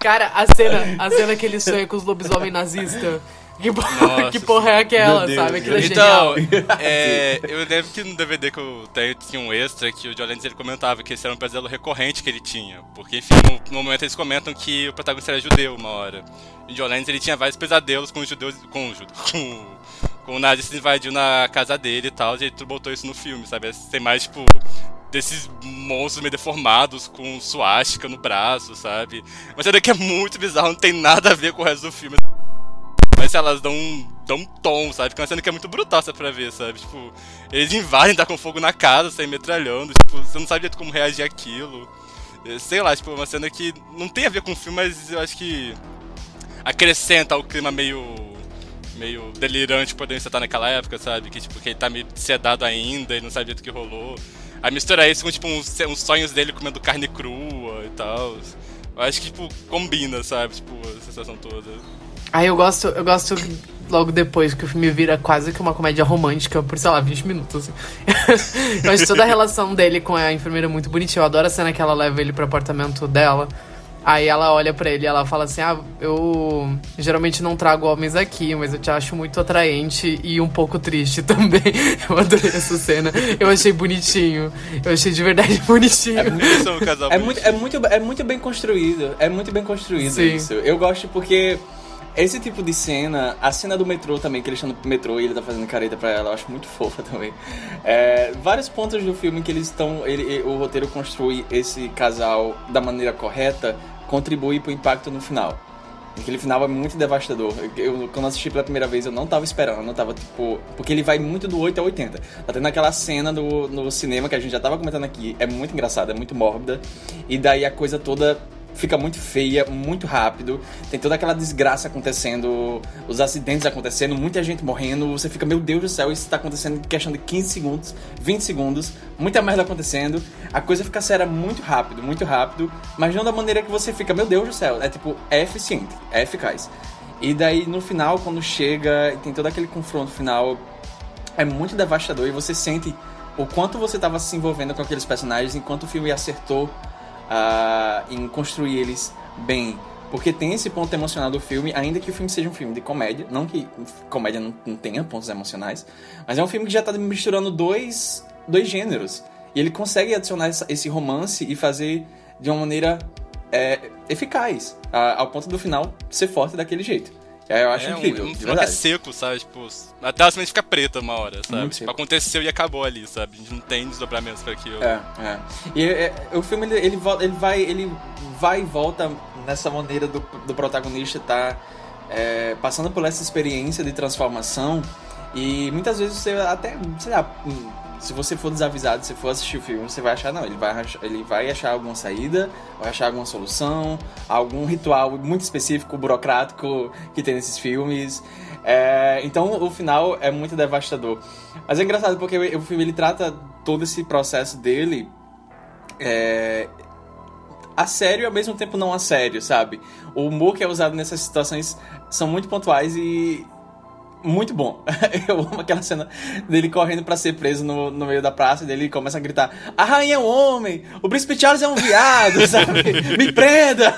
Cara, a cena, a cena que ele sonha com os lobisomens nazistas. Que, porra, Nossa, que porra é aquela, sabe? Aquilo é Então, genial. é, eu lembro que no DVD que eu tenho tinha um extra que o John Lennon ele comentava que esse era um pesadelo recorrente que ele tinha. Porque, enfim, no, no momento eles comentam que o protagonista era judeu uma hora. E o John Lennon ele tinha vários pesadelos com os judeus, com, com, com o nazista invadiu na casa dele e tal, e ele botou isso no filme, sabe? Tem mais, tipo, desses monstros meio deformados com suástica no braço, sabe? Mas cena que é muito bizarro, não tem nada a ver com o resto do filme. Mas elas dão um, dão um tom, sabe? É uma cena que é muito brutal, sabe, pra ver, sabe? Tipo, eles invadem, tá com fogo na casa, saem metralhando, tipo, você não sabe direito como reagir àquilo. Eh, Sei lá, tipo, uma cena que não tem a ver com o filme, mas eu acho que acrescenta ao clima meio. meio delirante poderia estar naquela época, sabe? Que tipo, que ele tá meio sedado ainda e não sabe direito o que rolou. Aí mistura isso com, tipo, uns, uns sonhos dele comendo carne crua e tal. Eu acho que, tipo, combina, sabe? Tipo, a sensação toda. Aí eu gosto, eu gosto logo depois que o filme vira quase que uma comédia romântica por, sei lá, 20 minutos. Assim. eu acho toda a relação dele com a enfermeira muito bonitinha. Eu adoro a cena que ela leva ele pro apartamento dela. Aí ela olha pra ele e ela fala assim: Ah, eu geralmente não trago homens aqui, mas eu te acho muito atraente e um pouco triste também. Eu adorei essa cena. Eu achei bonitinho. Eu achei de verdade bonitinho. São um casal É muito, é, muito, é muito bem construído. É muito bem construído Sim. isso. Eu gosto porque esse tipo de cena, a cena do metrô também, que eles estão no metrô e ele tá fazendo careta pra ela, eu acho muito fofa também. É, vários pontos do filme que eles estão. Ele, ele- o roteiro construi esse casal da maneira correta, contribui pro impacto no final. Aquele final é muito devastador. Eu, quando assisti pela primeira vez, eu não tava esperando, não tava tipo. Porque ele vai muito do 8 ao 80. Tá tendo aquela cena do, no cinema que a gente já tava comentando aqui. É muito engraçada, é muito mórbida. E daí a coisa toda fica muito feia, muito rápido. Tem toda aquela desgraça acontecendo, os acidentes acontecendo, muita gente morrendo. Você fica, meu Deus do céu, isso tá acontecendo em questão de 15 segundos, 20 segundos, muita merda acontecendo. A coisa fica séria muito rápido, muito rápido, mas não da maneira que você fica, meu Deus do céu. É tipo, é eficiente, é eficaz. E daí no final, quando chega e tem todo aquele confronto final, é muito devastador e você sente o quanto você estava se envolvendo com aqueles personagens enquanto o filme acertou ah, em construir eles bem. Porque tem esse ponto emocional do filme, ainda que o filme seja um filme de comédia, não que comédia não, tenha pontos emocionais, mas é um filme que já está misturando dois, dois gêneros. E ele consegue adicionar esse romance e fazer de uma maneira é, eficaz, ao ponto do final ser forte daquele jeito. É, Eu acho é incrível, um, um é seco, sabe? Tipo, até a semente fica preta uma hora, sabe? Muito Tipo, seco. aconteceu e acabou ali, sabe? A gente não tem desdobramentos pra aquilo. É, é. E é, o filme ele, ele, ele vai ele vai e volta nessa maneira do, do protagonista tá é, passando por essa experiência de transformação e muitas vezes você até sei lá se você for desavisado, se for assistir o filme, você vai achar não, ele vai achar, ele vai achar alguma saída, vai achar alguma solução, algum ritual muito específico, burocrático que tem nesses filmes. É, então o final é muito devastador. Mas é engraçado porque o filme ele trata todo esse processo dele é, a sério e ao mesmo tempo não a sério, sabe? O humor que é usado nessas situações são muito pontuais e muito bom. Eu amo aquela cena dele correndo pra ser preso no, no meio da praça e dele começa a gritar: A rainha é um homem, o príncipe Charles é um viado, sabe? Me prenda!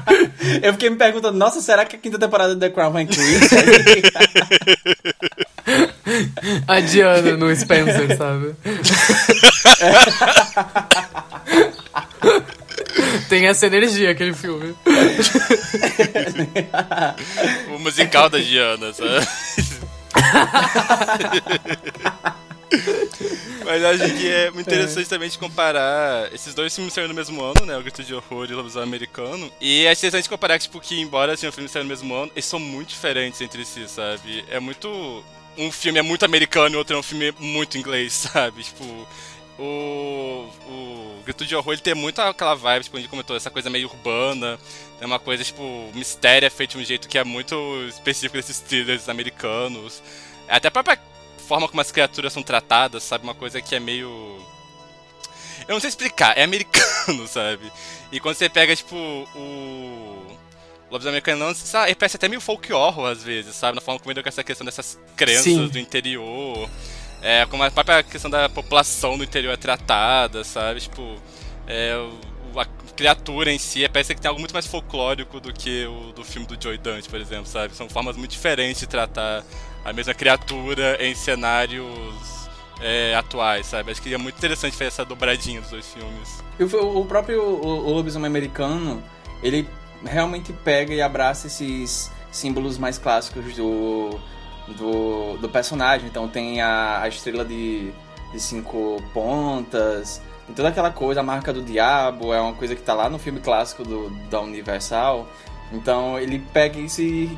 Eu fiquei me perguntando: Nossa, será que a quinta temporada de The Crown vai incluir isso aí? A Diana no Spencer, sabe? Tem essa energia aquele filme. O musical da Giana, sabe? Mas acho que é muito interessante também de comparar. Esses dois filmes saíram no mesmo ano, né? O Grito de Horror e o Lobisomem Americano. E é interessante comparar, tipo, que embora sejam filmes que saíram no mesmo ano, eles são muito diferentes entre si, sabe? É muito. Um filme é muito americano e o outro é um filme muito inglês, sabe? Tipo. O, o Grito de Horror ele tem muito aquela vibe, tipo, a gente comentou, essa coisa meio urbana. Tem uma coisa, tipo, mistério é feito de um jeito que é muito específico desses thrillers americanos. Até a própria forma como as criaturas são tratadas, sabe? Uma coisa que é meio. Eu não sei explicar, é americano, sabe? E quando você pega, tipo, o. Lobisomem Americano, sabe? ele parece até meio folk horror às vezes, sabe? Na forma como ele com essa questão dessas crenças Sim. do interior. É, como a própria questão da população do interior é tratada, sabe? Tipo, é, a criatura em si parece que tem algo muito mais folclórico do que o do filme do Joy Dante, por exemplo, sabe? São formas muito diferentes de tratar a mesma criatura em cenários é, atuais, sabe? Acho que é muito interessante fazer essa dobradinha dos dois filmes. O, o próprio o, o lobisomem americano, ele realmente pega e abraça esses símbolos mais clássicos do, do, do personagem. Então tem a, a estrela de, de cinco pontas, tem toda aquela coisa, a marca do diabo, é uma coisa que tá lá no filme clássico do, da Universal. Então ele pega isso e,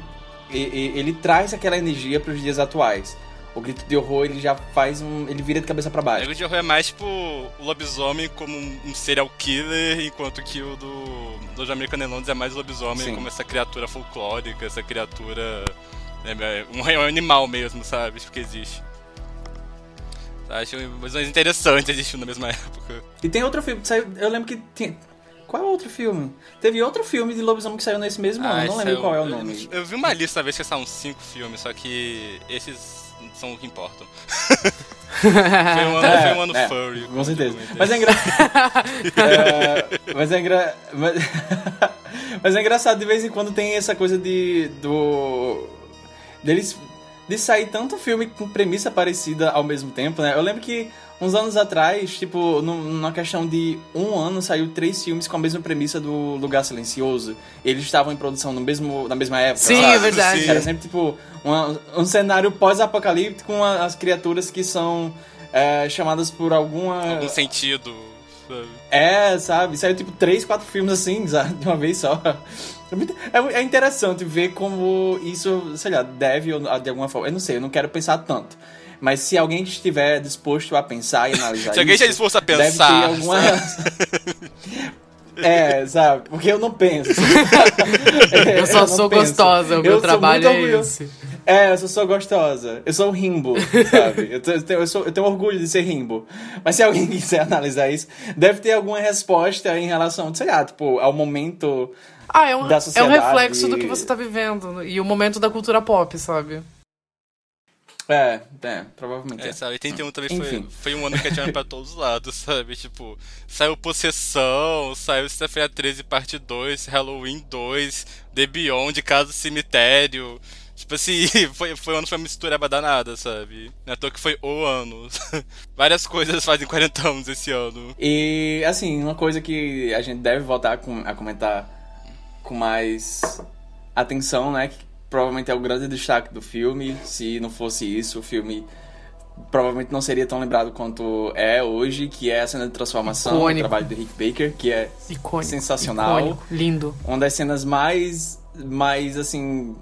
e, e ele traz aquela energia para os dias atuais. O grito de horror ele já faz um. ele vira de cabeça para O baixo. grito de horror é mais tipo o lobisomem como um serial killer, enquanto que o do, do Jamaican Londres é mais o lobisomem Sim. como essa criatura folclórica, essa criatura. Um, é um animal mesmo, sabe? Porque existe. Acho mais interessante existindo na mesma época. E tem outro filme que saiu. Eu lembro que tem. Qual é o outro filme? Teve outro filme de lobisomem que saiu nesse mesmo ano, Ah, não esse lembro eu- qual é o eu- nome. Eu, vi uma lista, talvez que são cinco filmes, só que esses são o que importam. foi um ano, foi um ano é, furry. Com certeza. eu. Mas é engraçado. mas é engra... mas... mas é engraçado, de vez em quando tem essa coisa de. do. Deles. de sair tanto filme com premissa parecida ao mesmo tempo, né? Eu lembro que uns anos atrás, tipo, num- numa questão de um ano, saiu três filmes com a mesma premissa do Lugar Silencioso. Eles estavam em produção no mesmo, na mesma época. Sim, sabe? é verdade. Sim. Era sempre, tipo, uma- um cenário pós-apocalíptico com a- as criaturas que são é, chamadas por alguma... Algum sentido. sabe? É, sabe? Saiu, tipo, três, quatro filmes assim, sabe? De uma vez só. É, é- é interessante ver como isso, sei lá, deve ou de alguma forma... Eu não sei, eu não quero pensar tanto. Mas se alguém estiver disposto a pensar e analisar Se alguém isso, estiver disposto a deve pensar, ter alguma... É, sabe? Porque eu não penso. É, Eu só não sou penso. gostosa, o Eu meu sou trabalho muito é esse. É, eu só sou gostosa. Eu sou um rimbo, sabe? Eu, eu tenho, eu, sou- eu tenho orgulho de ser rimbo. Mas se alguém quiser analisar isso, deve ter alguma resposta em relação, sei lá, tipo, ao momento. Ah, é um, Da é um sociedade reflexo do que você tá vivendo. E o momento da cultura pop, sabe? É, é, provavelmente. É, É. sabe, 81 também foi, Enfim. foi um ano que atiraram pra todos os lados, sabe? Tipo, saiu Possessão, saiu Sexta-feira 13, parte 2, Halloween 2, The Beyond, Casa do Cemitério. Tipo assim, foi, foi um ano que foi uma mistura danada, sabe? Não é à toa que foi o ano. Várias coisas fazem 40 anos esse ano. E, assim, uma coisa que a gente deve voltar a comentar com mais atenção, né? Que provavelmente é o grande destaque do filme. Se não fosse isso, o filme provavelmente não seria tão lembrado quanto é hoje, que é a cena de transformação, Icônico. o trabalho do Rick Baker, que é Icônico. Sensacional. Icônico, lindo. uma das cenas mais, mais assim,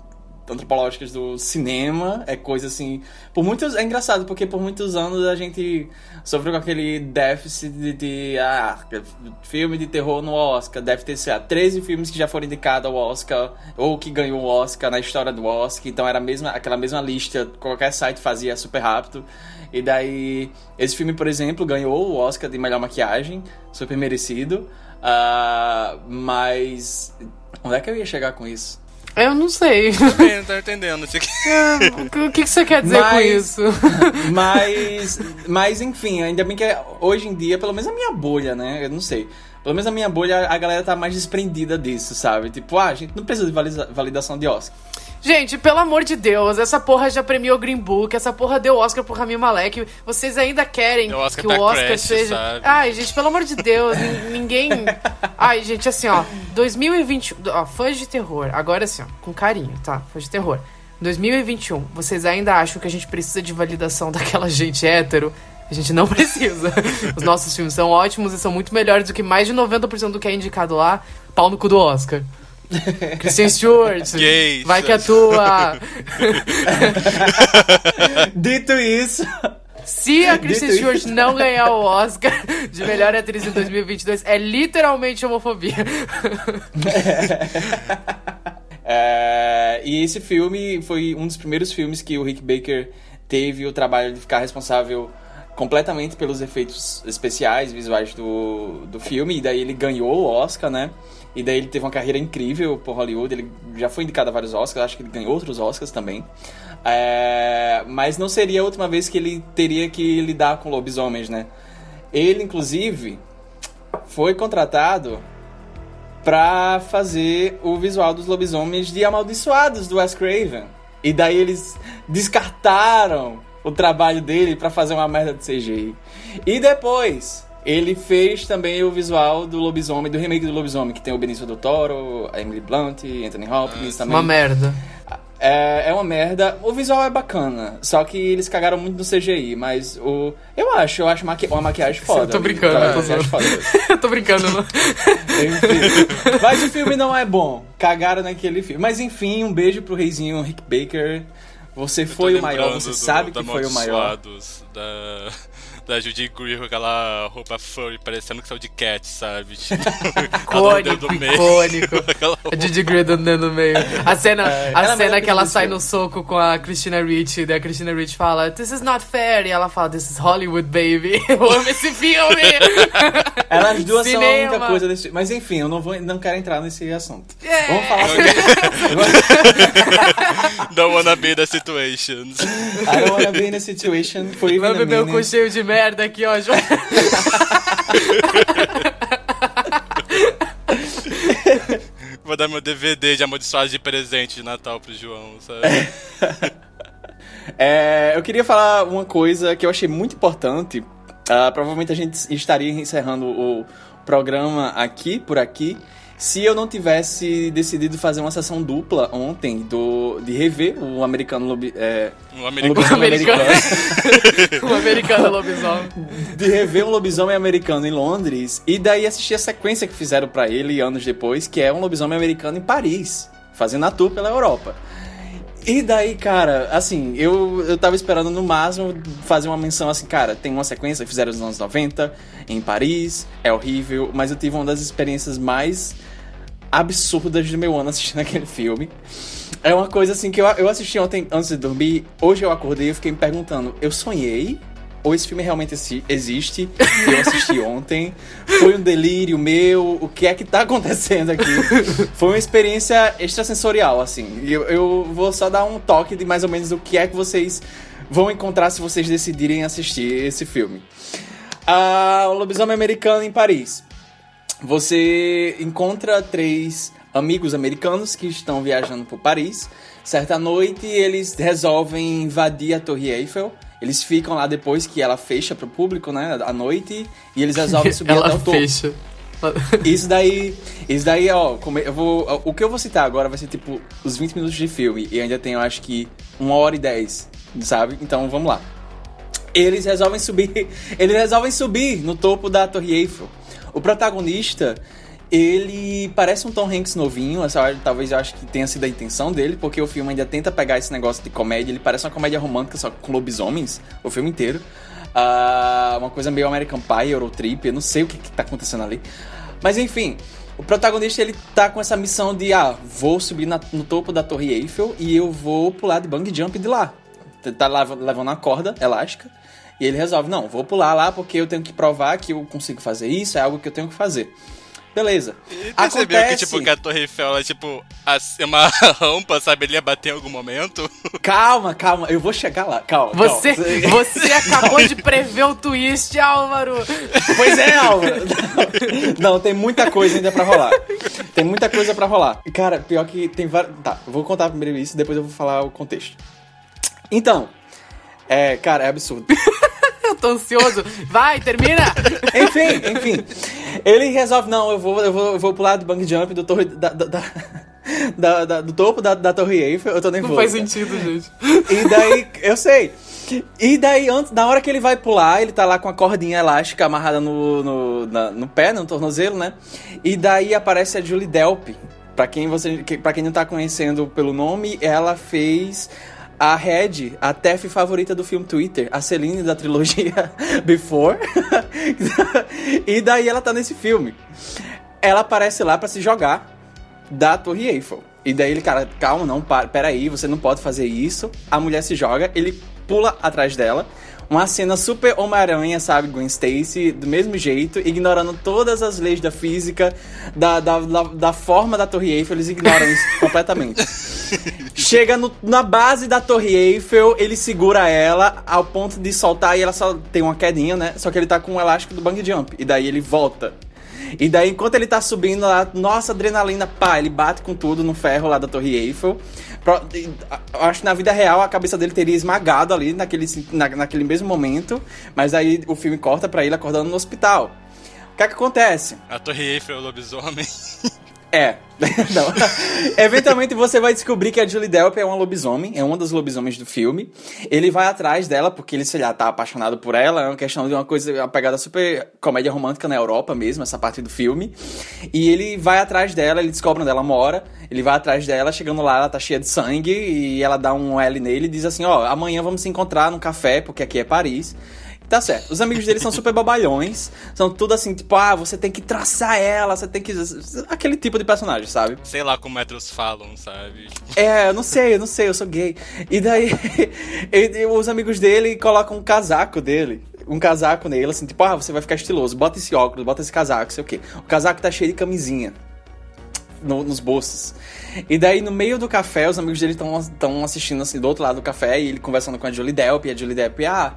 antropológicas do cinema. É coisa assim. Por muitos. É engraçado, porque por muitos anos a gente sofreu com aquele déficit de. de ah, filme de terror no Oscar. Deve ter, lá, 13 filmes que já foram indicados ao Oscar, ou que ganhou o Oscar na história do Oscar. Então era mesma, aquela mesma lista, qualquer site fazia super rápido. E daí, esse filme, por exemplo, ganhou o Oscar de melhor maquiagem, super merecido. Ah, mas. Onde é que eu ia chegar com isso? Eu não sei. Também não tá entendendo. Aqui. o que, que você quer dizer com Mas- isso? Mas, mas enfim, ainda bem que hoje em dia, pelo menos a minha bolha, né? Eu não sei. Pelo menos a minha bolha, a galera tá mais desprendida disso, sabe? Tipo, ah, a gente não precisa de valida- validação de Oscar. Gente, pelo amor de Deus, essa porra já premiou Green Book, essa porra deu Oscar pro Rami Malek. Vocês ainda querem Oscar que o Oscar Crash, seja. sabe? Ai, gente, pelo amor de Deus, nin- ninguém. Ai, gente, assim, ó, 2021. Ó, fãs de terror, agora assim, ó, com carinho, tá? Fãs de terror. 2021, vocês ainda acham que a gente precisa de validação daquela gente hétero? A gente não precisa. Os nossos filmes são ótimos e são muito melhores do que mais de 90% do que é indicado lá. Pau no cu do Oscar. Christian Stewart. Gays. Vai que é tua. Dito isso, Se a Kristen Stewart não ganhar o Oscar de melhor atriz em 2022, é literalmente homofobia. É, e esse filme foi um dos primeiros filmes que o Rick Baker teve o trabalho de ficar responsável completamente pelos efeitos especiais, visuais do, do filme, e daí ele ganhou o Oscar, né? E daí ele teve uma carreira incrível por Hollywood, ele já foi indicado a vários Oscars, acho que ele ganhou outros Oscars também. É, mas não seria a última vez que ele teria que lidar com lobisomens, né? Ele, inclusive, foi contratado pra fazer o visual dos lobisomens de Amaldiçoados do Wes Craven. E daí eles descartaram o trabalho dele pra fazer uma merda de CGI. E depois, ele fez também o visual do lobisomem, do remake do lobisomem, que tem o Benício do Toro, a Emily Blunt, Anthony Hopkins também. Uma merda. É, é uma merda. O visual é bacana, só que eles cagaram muito no CGI, mas o. Eu acho, eu acho maqui... uma maquiagem foda. Eu tô brincando, Uma eu tô maquiagem foda. eu tô brincando, não. Enfim. Mas o filme não é bom. Cagaram naquele filme. Mas enfim, um beijo pro reizinho Rick Baker. Você foi o maior, você do- sabe que foi o maior. Da, da Judy Greer com aquela roupa furry, parecendo que saiu de cat, sabe? Tipo, Icônico, do meio. icônico. A Didi Grey dando dedo no meio. A cena, É, a ela é cena que ela sai no soco com a Christina Ricci, daí a Christina Ricci fala, This is not fair. E ela fala, This is Hollywood, baby. Eu amo esse filme. Elas duas são a Cinema. única coisa desse Mas enfim, eu não, vou, não quero entrar nesse assunto. É. Vamos falar sobre. Don't wanna be the situations. I don't wanna be in a situation for even Vai a beber o cu cheio de merda aqui, ó. João. Vou dar meu DVD de amaldiçoados de presente de Natal pro João, sabe? É, eu queria falar uma coisa que eu achei muito importante. Ah, provavelmente a gente estaria encerrando o programa aqui, por aqui, se eu não tivesse decidido fazer uma sessão dupla ontem do, de rever o americano lobi, é, Um um americano. lobisomem Americano. americano. um americano lobisomem. de rever um lobisomem americano em Londres e daí assistir a sequência que fizeram pra ele anos depois, que é um lobisomem americano em Paris, fazendo a tour pela Europa. E daí, cara, assim, eu, eu tava esperando no máximo fazer uma menção assim, cara, tem uma sequência fizeram nos anos 90, em Paris, é horrível, mas eu tive uma das experiências mais absurdas do meu ano assistindo aquele filme. É uma coisa assim que eu, eu assisti ontem antes de dormir, hoje eu acordei e fiquei me perguntando, eu sonhei? Ou esse filme realmente exi- existe? Eu assisti ontem. Foi um delírio meu? O que é que tá acontecendo aqui? Foi uma experiência extrasensorial, assim. E eu, eu vou só dar um toque de mais ou menos o que é que vocês vão encontrar se vocês decidirem assistir esse filme. Ah, o Lobisomem Americano em Paris. Você encontra três amigos americanos que estão viajando por Paris. Certa noite, eles resolvem invadir a Torre Eiffel. Eles ficam lá depois que ela fecha pro público, né, à noite, e eles resolvem subir até Ela o topo. fecha. Isso daí, isso daí, ó, eu vou, o que eu vou citar agora vai ser tipo os 20 minutos de filme e ainda tenho acho que uma hora e 10, sabe? Então vamos lá. Eles resolvem subir, eles resolvem subir no topo da Torre Eiffel. O protagonista, ele parece um Tom Hanks novinho, essa hora, talvez eu acho que tenha sido a intenção dele, porque o filme ainda tenta pegar esse negócio de comédia, ele parece uma comédia romântica só com lobisomens, o filme inteiro. Ah, uma coisa meio American Pie, Eurotrip, eu não sei o que, que tá acontecendo ali. Mas enfim, o protagonista ele tá com essa missão de, ah, vou subir na- no topo da Torre Eiffel e eu vou pular de bang jump de lá. Tá levando uma corda elástica e ele resolve, não, vou pular lá porque eu tenho que provar que eu consigo fazer isso, é algo que eu tenho que fazer. Beleza. E percebeu que, tipo, que a Torre Eiffel, ela, tipo, as- é uma rampa, sabe? Ele ia bater em algum momento. Calma, calma, eu vou chegar lá, calma. Você, calma. você acabou de prever o twist, Álvaro. Pois é, Álvaro. Não, não, tem muita coisa ainda pra rolar. Tem muita coisa pra rolar. Cara, pior que tem vários. Tá, vou contar primeiro isso, depois eu vou falar o contexto. Então, é, cara, é absurdo. Eu tô ansioso. Vai, termina. Enfim, enfim. Ele resolve, não, eu vou, eu vou, eu vou pular do bang jump do, torre, da, da- da- da- do topo da, da Torre Eiffel. Eu tô nervoso. Não faz sentido, gente. E daí, eu sei. E daí, antes, na hora que ele vai pular, ele tá lá com a cordinha elástica amarrada no, no, na- no pé, no tornozelo, né? E daí aparece a Julie Delp. Pra quem, você, pra quem não tá conhecendo pelo nome, ela fez a Red, a Tef favorita do filme Twitter, a Celine da trilogia Before. e daí ela tá nesse filme. Ela aparece lá pra se jogar da Torre Eiffel. E daí ele, cara, calma, não, para, peraí, você não pode fazer isso. A mulher se joga, ele pula atrás dela. Uma cena super Homem-Aranha, sabe? Gwen Stacy, do mesmo jeito, ignorando todas as leis da física, da, da, da, da forma da Torre Eiffel, eles ignoram isso completamente. Chega no- na base da Torre Eiffel, ele segura ela ao ponto de soltar e ela só tem uma quedinha, né? Só que ele tá com um elástico do bang jump. E daí ele volta. E daí, enquanto ele tá subindo lá, nossa adrenalina, pá, ele bate com tudo no ferro lá da Torre Eiffel. Pro- e, a- acho que na vida real a cabeça dele teria esmagado ali naquele, na- naquele mesmo momento. Mas aí o filme corta pra ele acordando no hospital. O que é que acontece? A Torre Eiffel é o lobisomem. É. Não. Eventualmente você vai descobrir que a Julie Delp é uma lobisomem, é uma das lobisomens do filme. Ele vai atrás dela porque ele, sei lá, tá apaixonado por ela. É uma questão de uma coisa, uma pegada super comédia romântica na Europa mesmo, essa parte do filme. E ele vai atrás dela, ele descobre onde ela mora. Ele vai atrás dela, chegando lá, ela tá cheia de sangue e ela dá um L nele e diz assim: Ó, amanhã vamos se encontrar num café, porque aqui é Paris. Tá certo. Os amigos dele são super babalhões. São tudo assim, tipo, ah, você tem que traçar ela, você tem que. Aquele tipo de personagem, sabe? Sei lá como héteros falam, sabe? É, eu não sei, eu não sei, eu sou gay. E daí, ele- os amigos dele colocam um casaco dele. Um casaco nele, assim, tipo, ah, você vai ficar estiloso, bota esse óculos, bota esse casaco, sei o quê. O casaco tá cheio de camisinha no- nos bolsos. E daí, no meio do café, os amigos dele estão assistindo, assim, do outro lado do café, e ele conversando com a Julie Delp, e a Julie Delp, ah.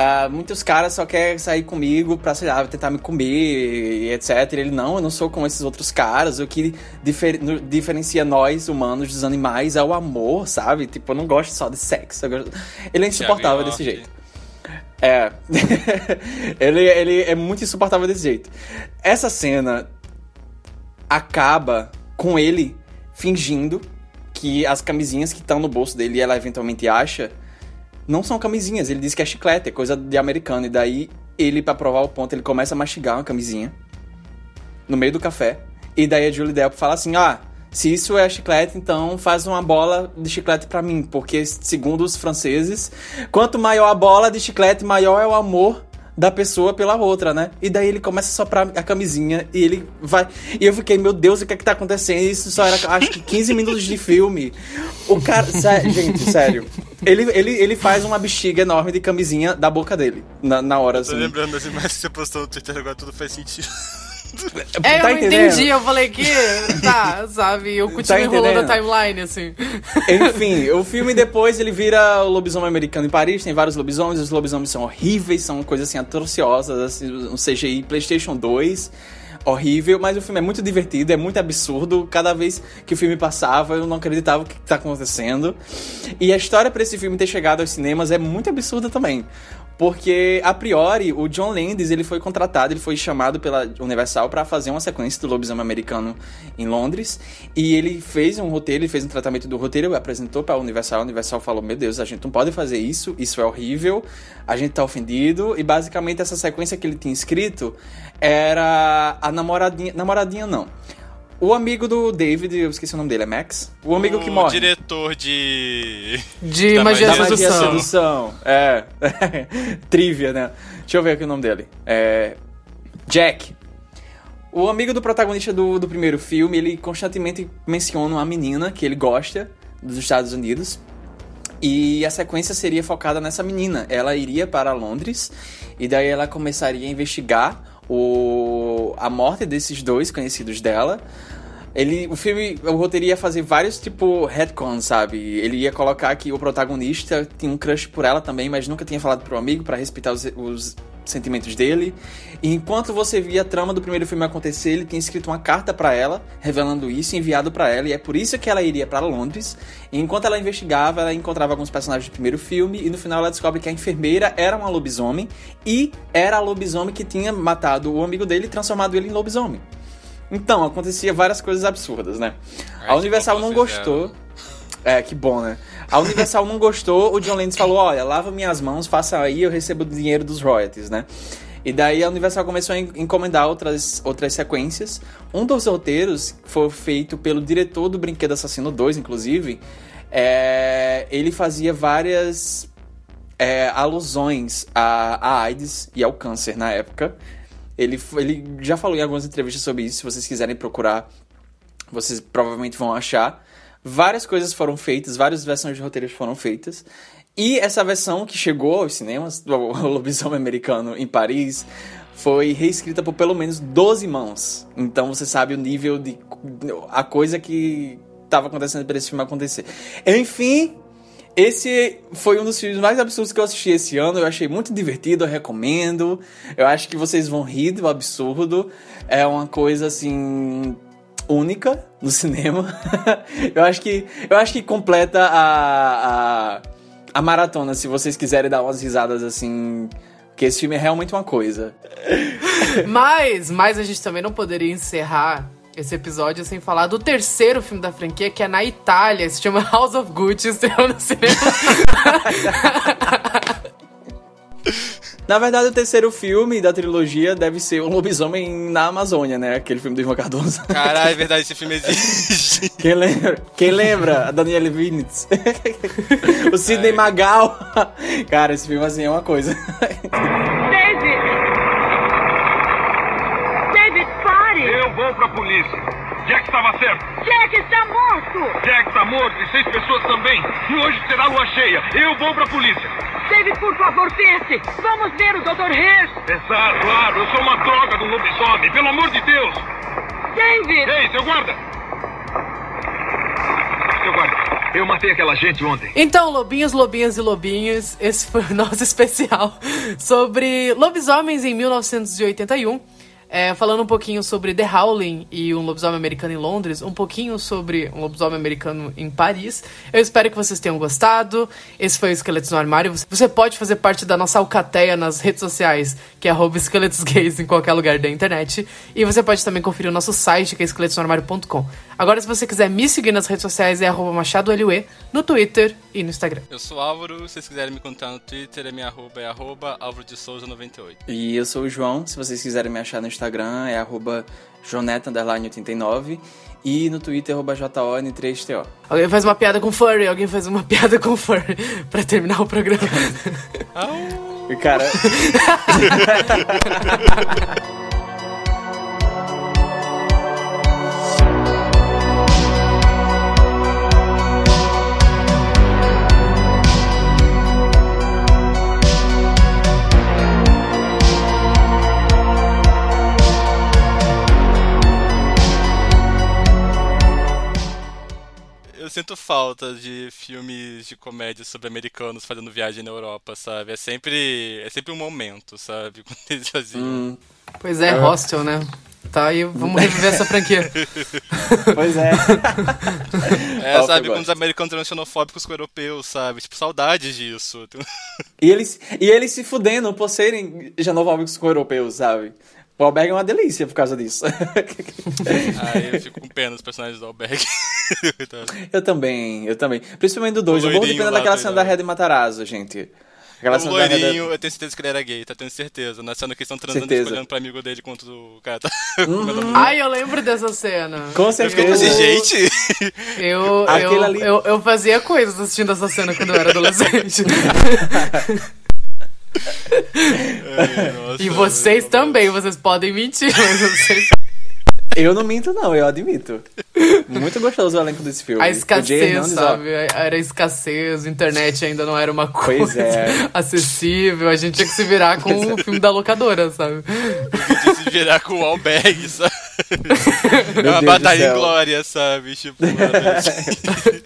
Ah, muitos caras só querem sair comigo pra, sei lá, tentar me comer, e etc. E ele, não, eu não sou como esses outros caras. O que difer- diferencia nós, humanos, dos animais é o amor, sabe? Tipo, eu não gosto só de sexo. gosto- Ele é insuportável desse jeito. É. ele, ele é muito insuportável desse jeito. Essa cena acaba com ele fingindo que as camisinhas que estão no bolso dele e ela eventualmente acha não são camisinhas. Ele diz que é chiclete, é coisa de americano. E daí ele, pra provar o ponto, ele começa a mastigar uma camisinha no meio do café. E daí a Julie Delp fala assim: Ah, se isso é chiclete, então faz uma bola de chiclete pra mim. Porque, segundo os franceses, quanto maior a bola de chiclete, maior é o amor da pessoa pela outra, né? E daí ele começa a soprar a camisinha e ele vai. E eu fiquei, meu Deus, o que é que tá acontecendo? Isso só era, acho que 15 minutos de filme. O cara. sé- gente, sério. Ele, ele, ele faz uma bexiga enorme de camisinha da boca dele. Na, na hora, Tô assim. lembrando das imagens que você postou no Twitter, agora tudo faz sentido. É, Tá eu não entendendo? entendi, eu falei que. Tá, sabe? Eu continuo enrolando a timeline, assim. Enfim, o filme depois ele vira o lobisomem americano em Paris, tem vários lobisomens, os lobisomens são horríveis, são coisas assim atrociosas, assim, um CGI PlayStation 2, horrível, mas o filme é muito divertido, é muito absurdo. Cada vez que o filme passava, eu não acreditava o que tá acontecendo. E a história pra esse filme ter chegado aos cinemas é muito absurda também. Porque, a priori, o John Landis ele foi contratado, ele foi chamado pela Universal para fazer uma sequência do Lobisomem Americano em Londres. E ele fez um roteiro, ele fez um tratamento do roteiro, apresentou para a Universal. A Universal falou: Meu Deus, a gente não pode fazer isso, isso é horrível, a gente tá ofendido. E basicamente, essa sequência que ele tinha escrito era a namoradinha. Namoradinha não. O amigo do David, eu esqueci o nome dele, é Max? O amigo que o morre. diretor de. De Da magia Da da magia magia sedução. sedução. É. Trivia, né? Deixa eu ver aqui o nome dele. É. Jack. O amigo do protagonista do, do primeiro filme, ele constantemente menciona uma menina que ele gosta dos Estados Unidos. E a sequência seria focada nessa menina. Ela iria para Londres e daí ela começaria a investigar o, a morte desses dois conhecidos dela. Ele, o filme, o roteiro ia fazer vários, tipo, retcons, sabe? Ele ia colocar que o protagonista tinha um crush por ela também, mas nunca tinha falado pro amigo para respeitar os, os sentimentos dele. E enquanto você via a trama do primeiro filme acontecer, ele tinha escrito uma carta para ela, revelando isso, enviado para ela, e é por isso que ela iria para Londres. E enquanto ela investigava, ela encontrava alguns personagens do primeiro filme, e no final ela descobre que a enfermeira era uma lobisomem, e era a lobisomem que tinha matado o amigo dele e transformado ele em lobisomem. Então, acontecia várias coisas absurdas, né? A Universal não gostou. É, que bom, né? A Universal não gostou, o John Landis falou: olha, lava minhas mãos, faça aí, eu recebo o dinheiro dos royalties, né? E daí a Universal começou a en- encomendar outras, outras sequências. Um dos roteiros foi feito pelo diretor do Brinquedo Assassino 2, inclusive. É, ele fazia várias é, alusões à, à AIDS e ao câncer na época. Ele, ele já falou em algumas entrevistas sobre isso, se vocês quiserem procurar, vocês provavelmente vão achar. Várias coisas foram feitas, várias versões de roteiros foram feitas. E essa versão que chegou aos cinemas, do Lobisomem Americano em Paris, foi reescrita por pelo menos 12 mãos. Então você sabe o nível de. a coisa que estava acontecendo para esse filme acontecer. Enfim, esse foi um dos filmes mais absurdos que eu assisti esse ano. Eu achei muito divertido, eu recomendo. Eu acho que vocês vão rir do absurdo. É uma coisa assim única no cinema. eu acho que eu acho que completa a, a, a maratona se vocês quiserem dar umas risadas assim, porque esse filme é realmente uma coisa. Mas, mas a gente também não poderia encerrar esse episódio sem falar do terceiro filme da franquia, que é na Itália, se chama House of Gucci, estreou no cinema. Na verdade, o terceiro filme da trilogia deve ser O Lobisomem na Amazônia, né? Aquele filme do Ivan Cardoso. Caralho, é verdade, esse filme existe. Quem lembra? Quem lembra? A Daniela Vinitz. o Sidney Magal. Cara, esse filme assim é uma coisa. David! David, pare! Eu vou pra polícia. Jack estava certo. Jack está morto! Jack está morto e seis pessoas também. E hoje será lua cheia. Eu vou pra polícia. David, por favor, pense! Vamos ver o Dr. Hirsch! Pensar, claro, eu sou uma droga do lobisomem, pelo amor de Deus! David! Ei, seu guarda! Seu guarda, eu matei aquela gente ontem. Então, lobinhos, lobinhas e lobinhos, esse foi o nosso especial sobre lobisomens em 1981. É, falando um pouquinho sobre The Howling e um lobisomem americano em Londres, um pouquinho sobre um lobisomem americano em Paris. Eu espero que vocês tenham gostado. Esse foi o Esqueletos no Armário. Você pode fazer parte da nossa alcateia nas redes sociais, que é arroba esqueletos gays em qualquer lugar da internet. E você pode também conferir o nosso site, que é esqueletosnoarmário.com. Agora, se você quiser me seguir nas redes sociais, é arroba machadoLUE, no Twitter e no Instagram. Eu sou Álvaro, se vocês quiserem me contar no Twitter, a minha arroba é arroba Álvaro de Souza 98. E eu sou o João. Se vocês quiserem me achar no Instagram, é arroba joneta89. E no Twitter, arroba JON3TO. Alguém faz uma piada com furry, alguém faz uma piada com furry pra terminar o programa. E, Cara, Eu sinto falta de filmes de comédia sobre americanos fazendo viagem na Europa, sabe? É sempre, é sempre um momento, sabe? Quando eles faziam. Pois é, hostel, né? Tá, aí vamos reviver essa franquia. pois é. É, sabe? Quando os americanos eram xenofóbicos com europeus, sabe? Tipo, saudades disso. E eles, e eles se fudendo por serem xenofóbicos com europeus, sabe? O Alberg é uma delícia por causa disso. Aí eu fico com pena dos personagens do Alberg. Eu também, eu também. Principalmente do 2. Eu morro de loirinho pena daquela cena da? Red Matarazzo, gente. Aquela O cena da loirinho, eu tenho certeza que ele era gay, tá? Tenho certeza. Na cena que eles estão transando, Certeza. eles olhando pro amigo dele enquanto o cara tá... Ai, eu lembro dessa cena. Com Eu fiquei certeza. assim, gente... Eu, eu, ali- eu, eu fazia coisas assistindo essa cena quando eu era adolescente. Ai, nossa, e vocês também, vocês podem mentir, mas vocês... Eu não minto, não, eu admito. Muito gostoso o elenco desse filme. A escassez, sabe? Era escassez, a internet ainda não era uma coisa Pois é. acessível, a gente tinha que se virar com o filme da locadora, sabe? de se virar com o Alberg, sabe? É uma Deus batalha em glória, sabe? Tipo, assim.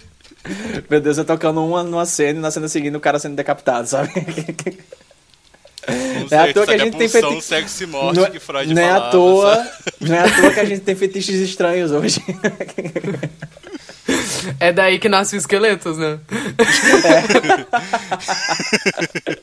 Meu Deus, eu tocando uma numa cena e na cena seguinte o cara sendo decapitado, sabe? Não É à toa que a gente tem sexo e morte Não, que Freud não é falava, à toa, sabe? não é à toa que a gente tem fetiches estranhos hoje. É daí que nasce o esqueletos, né?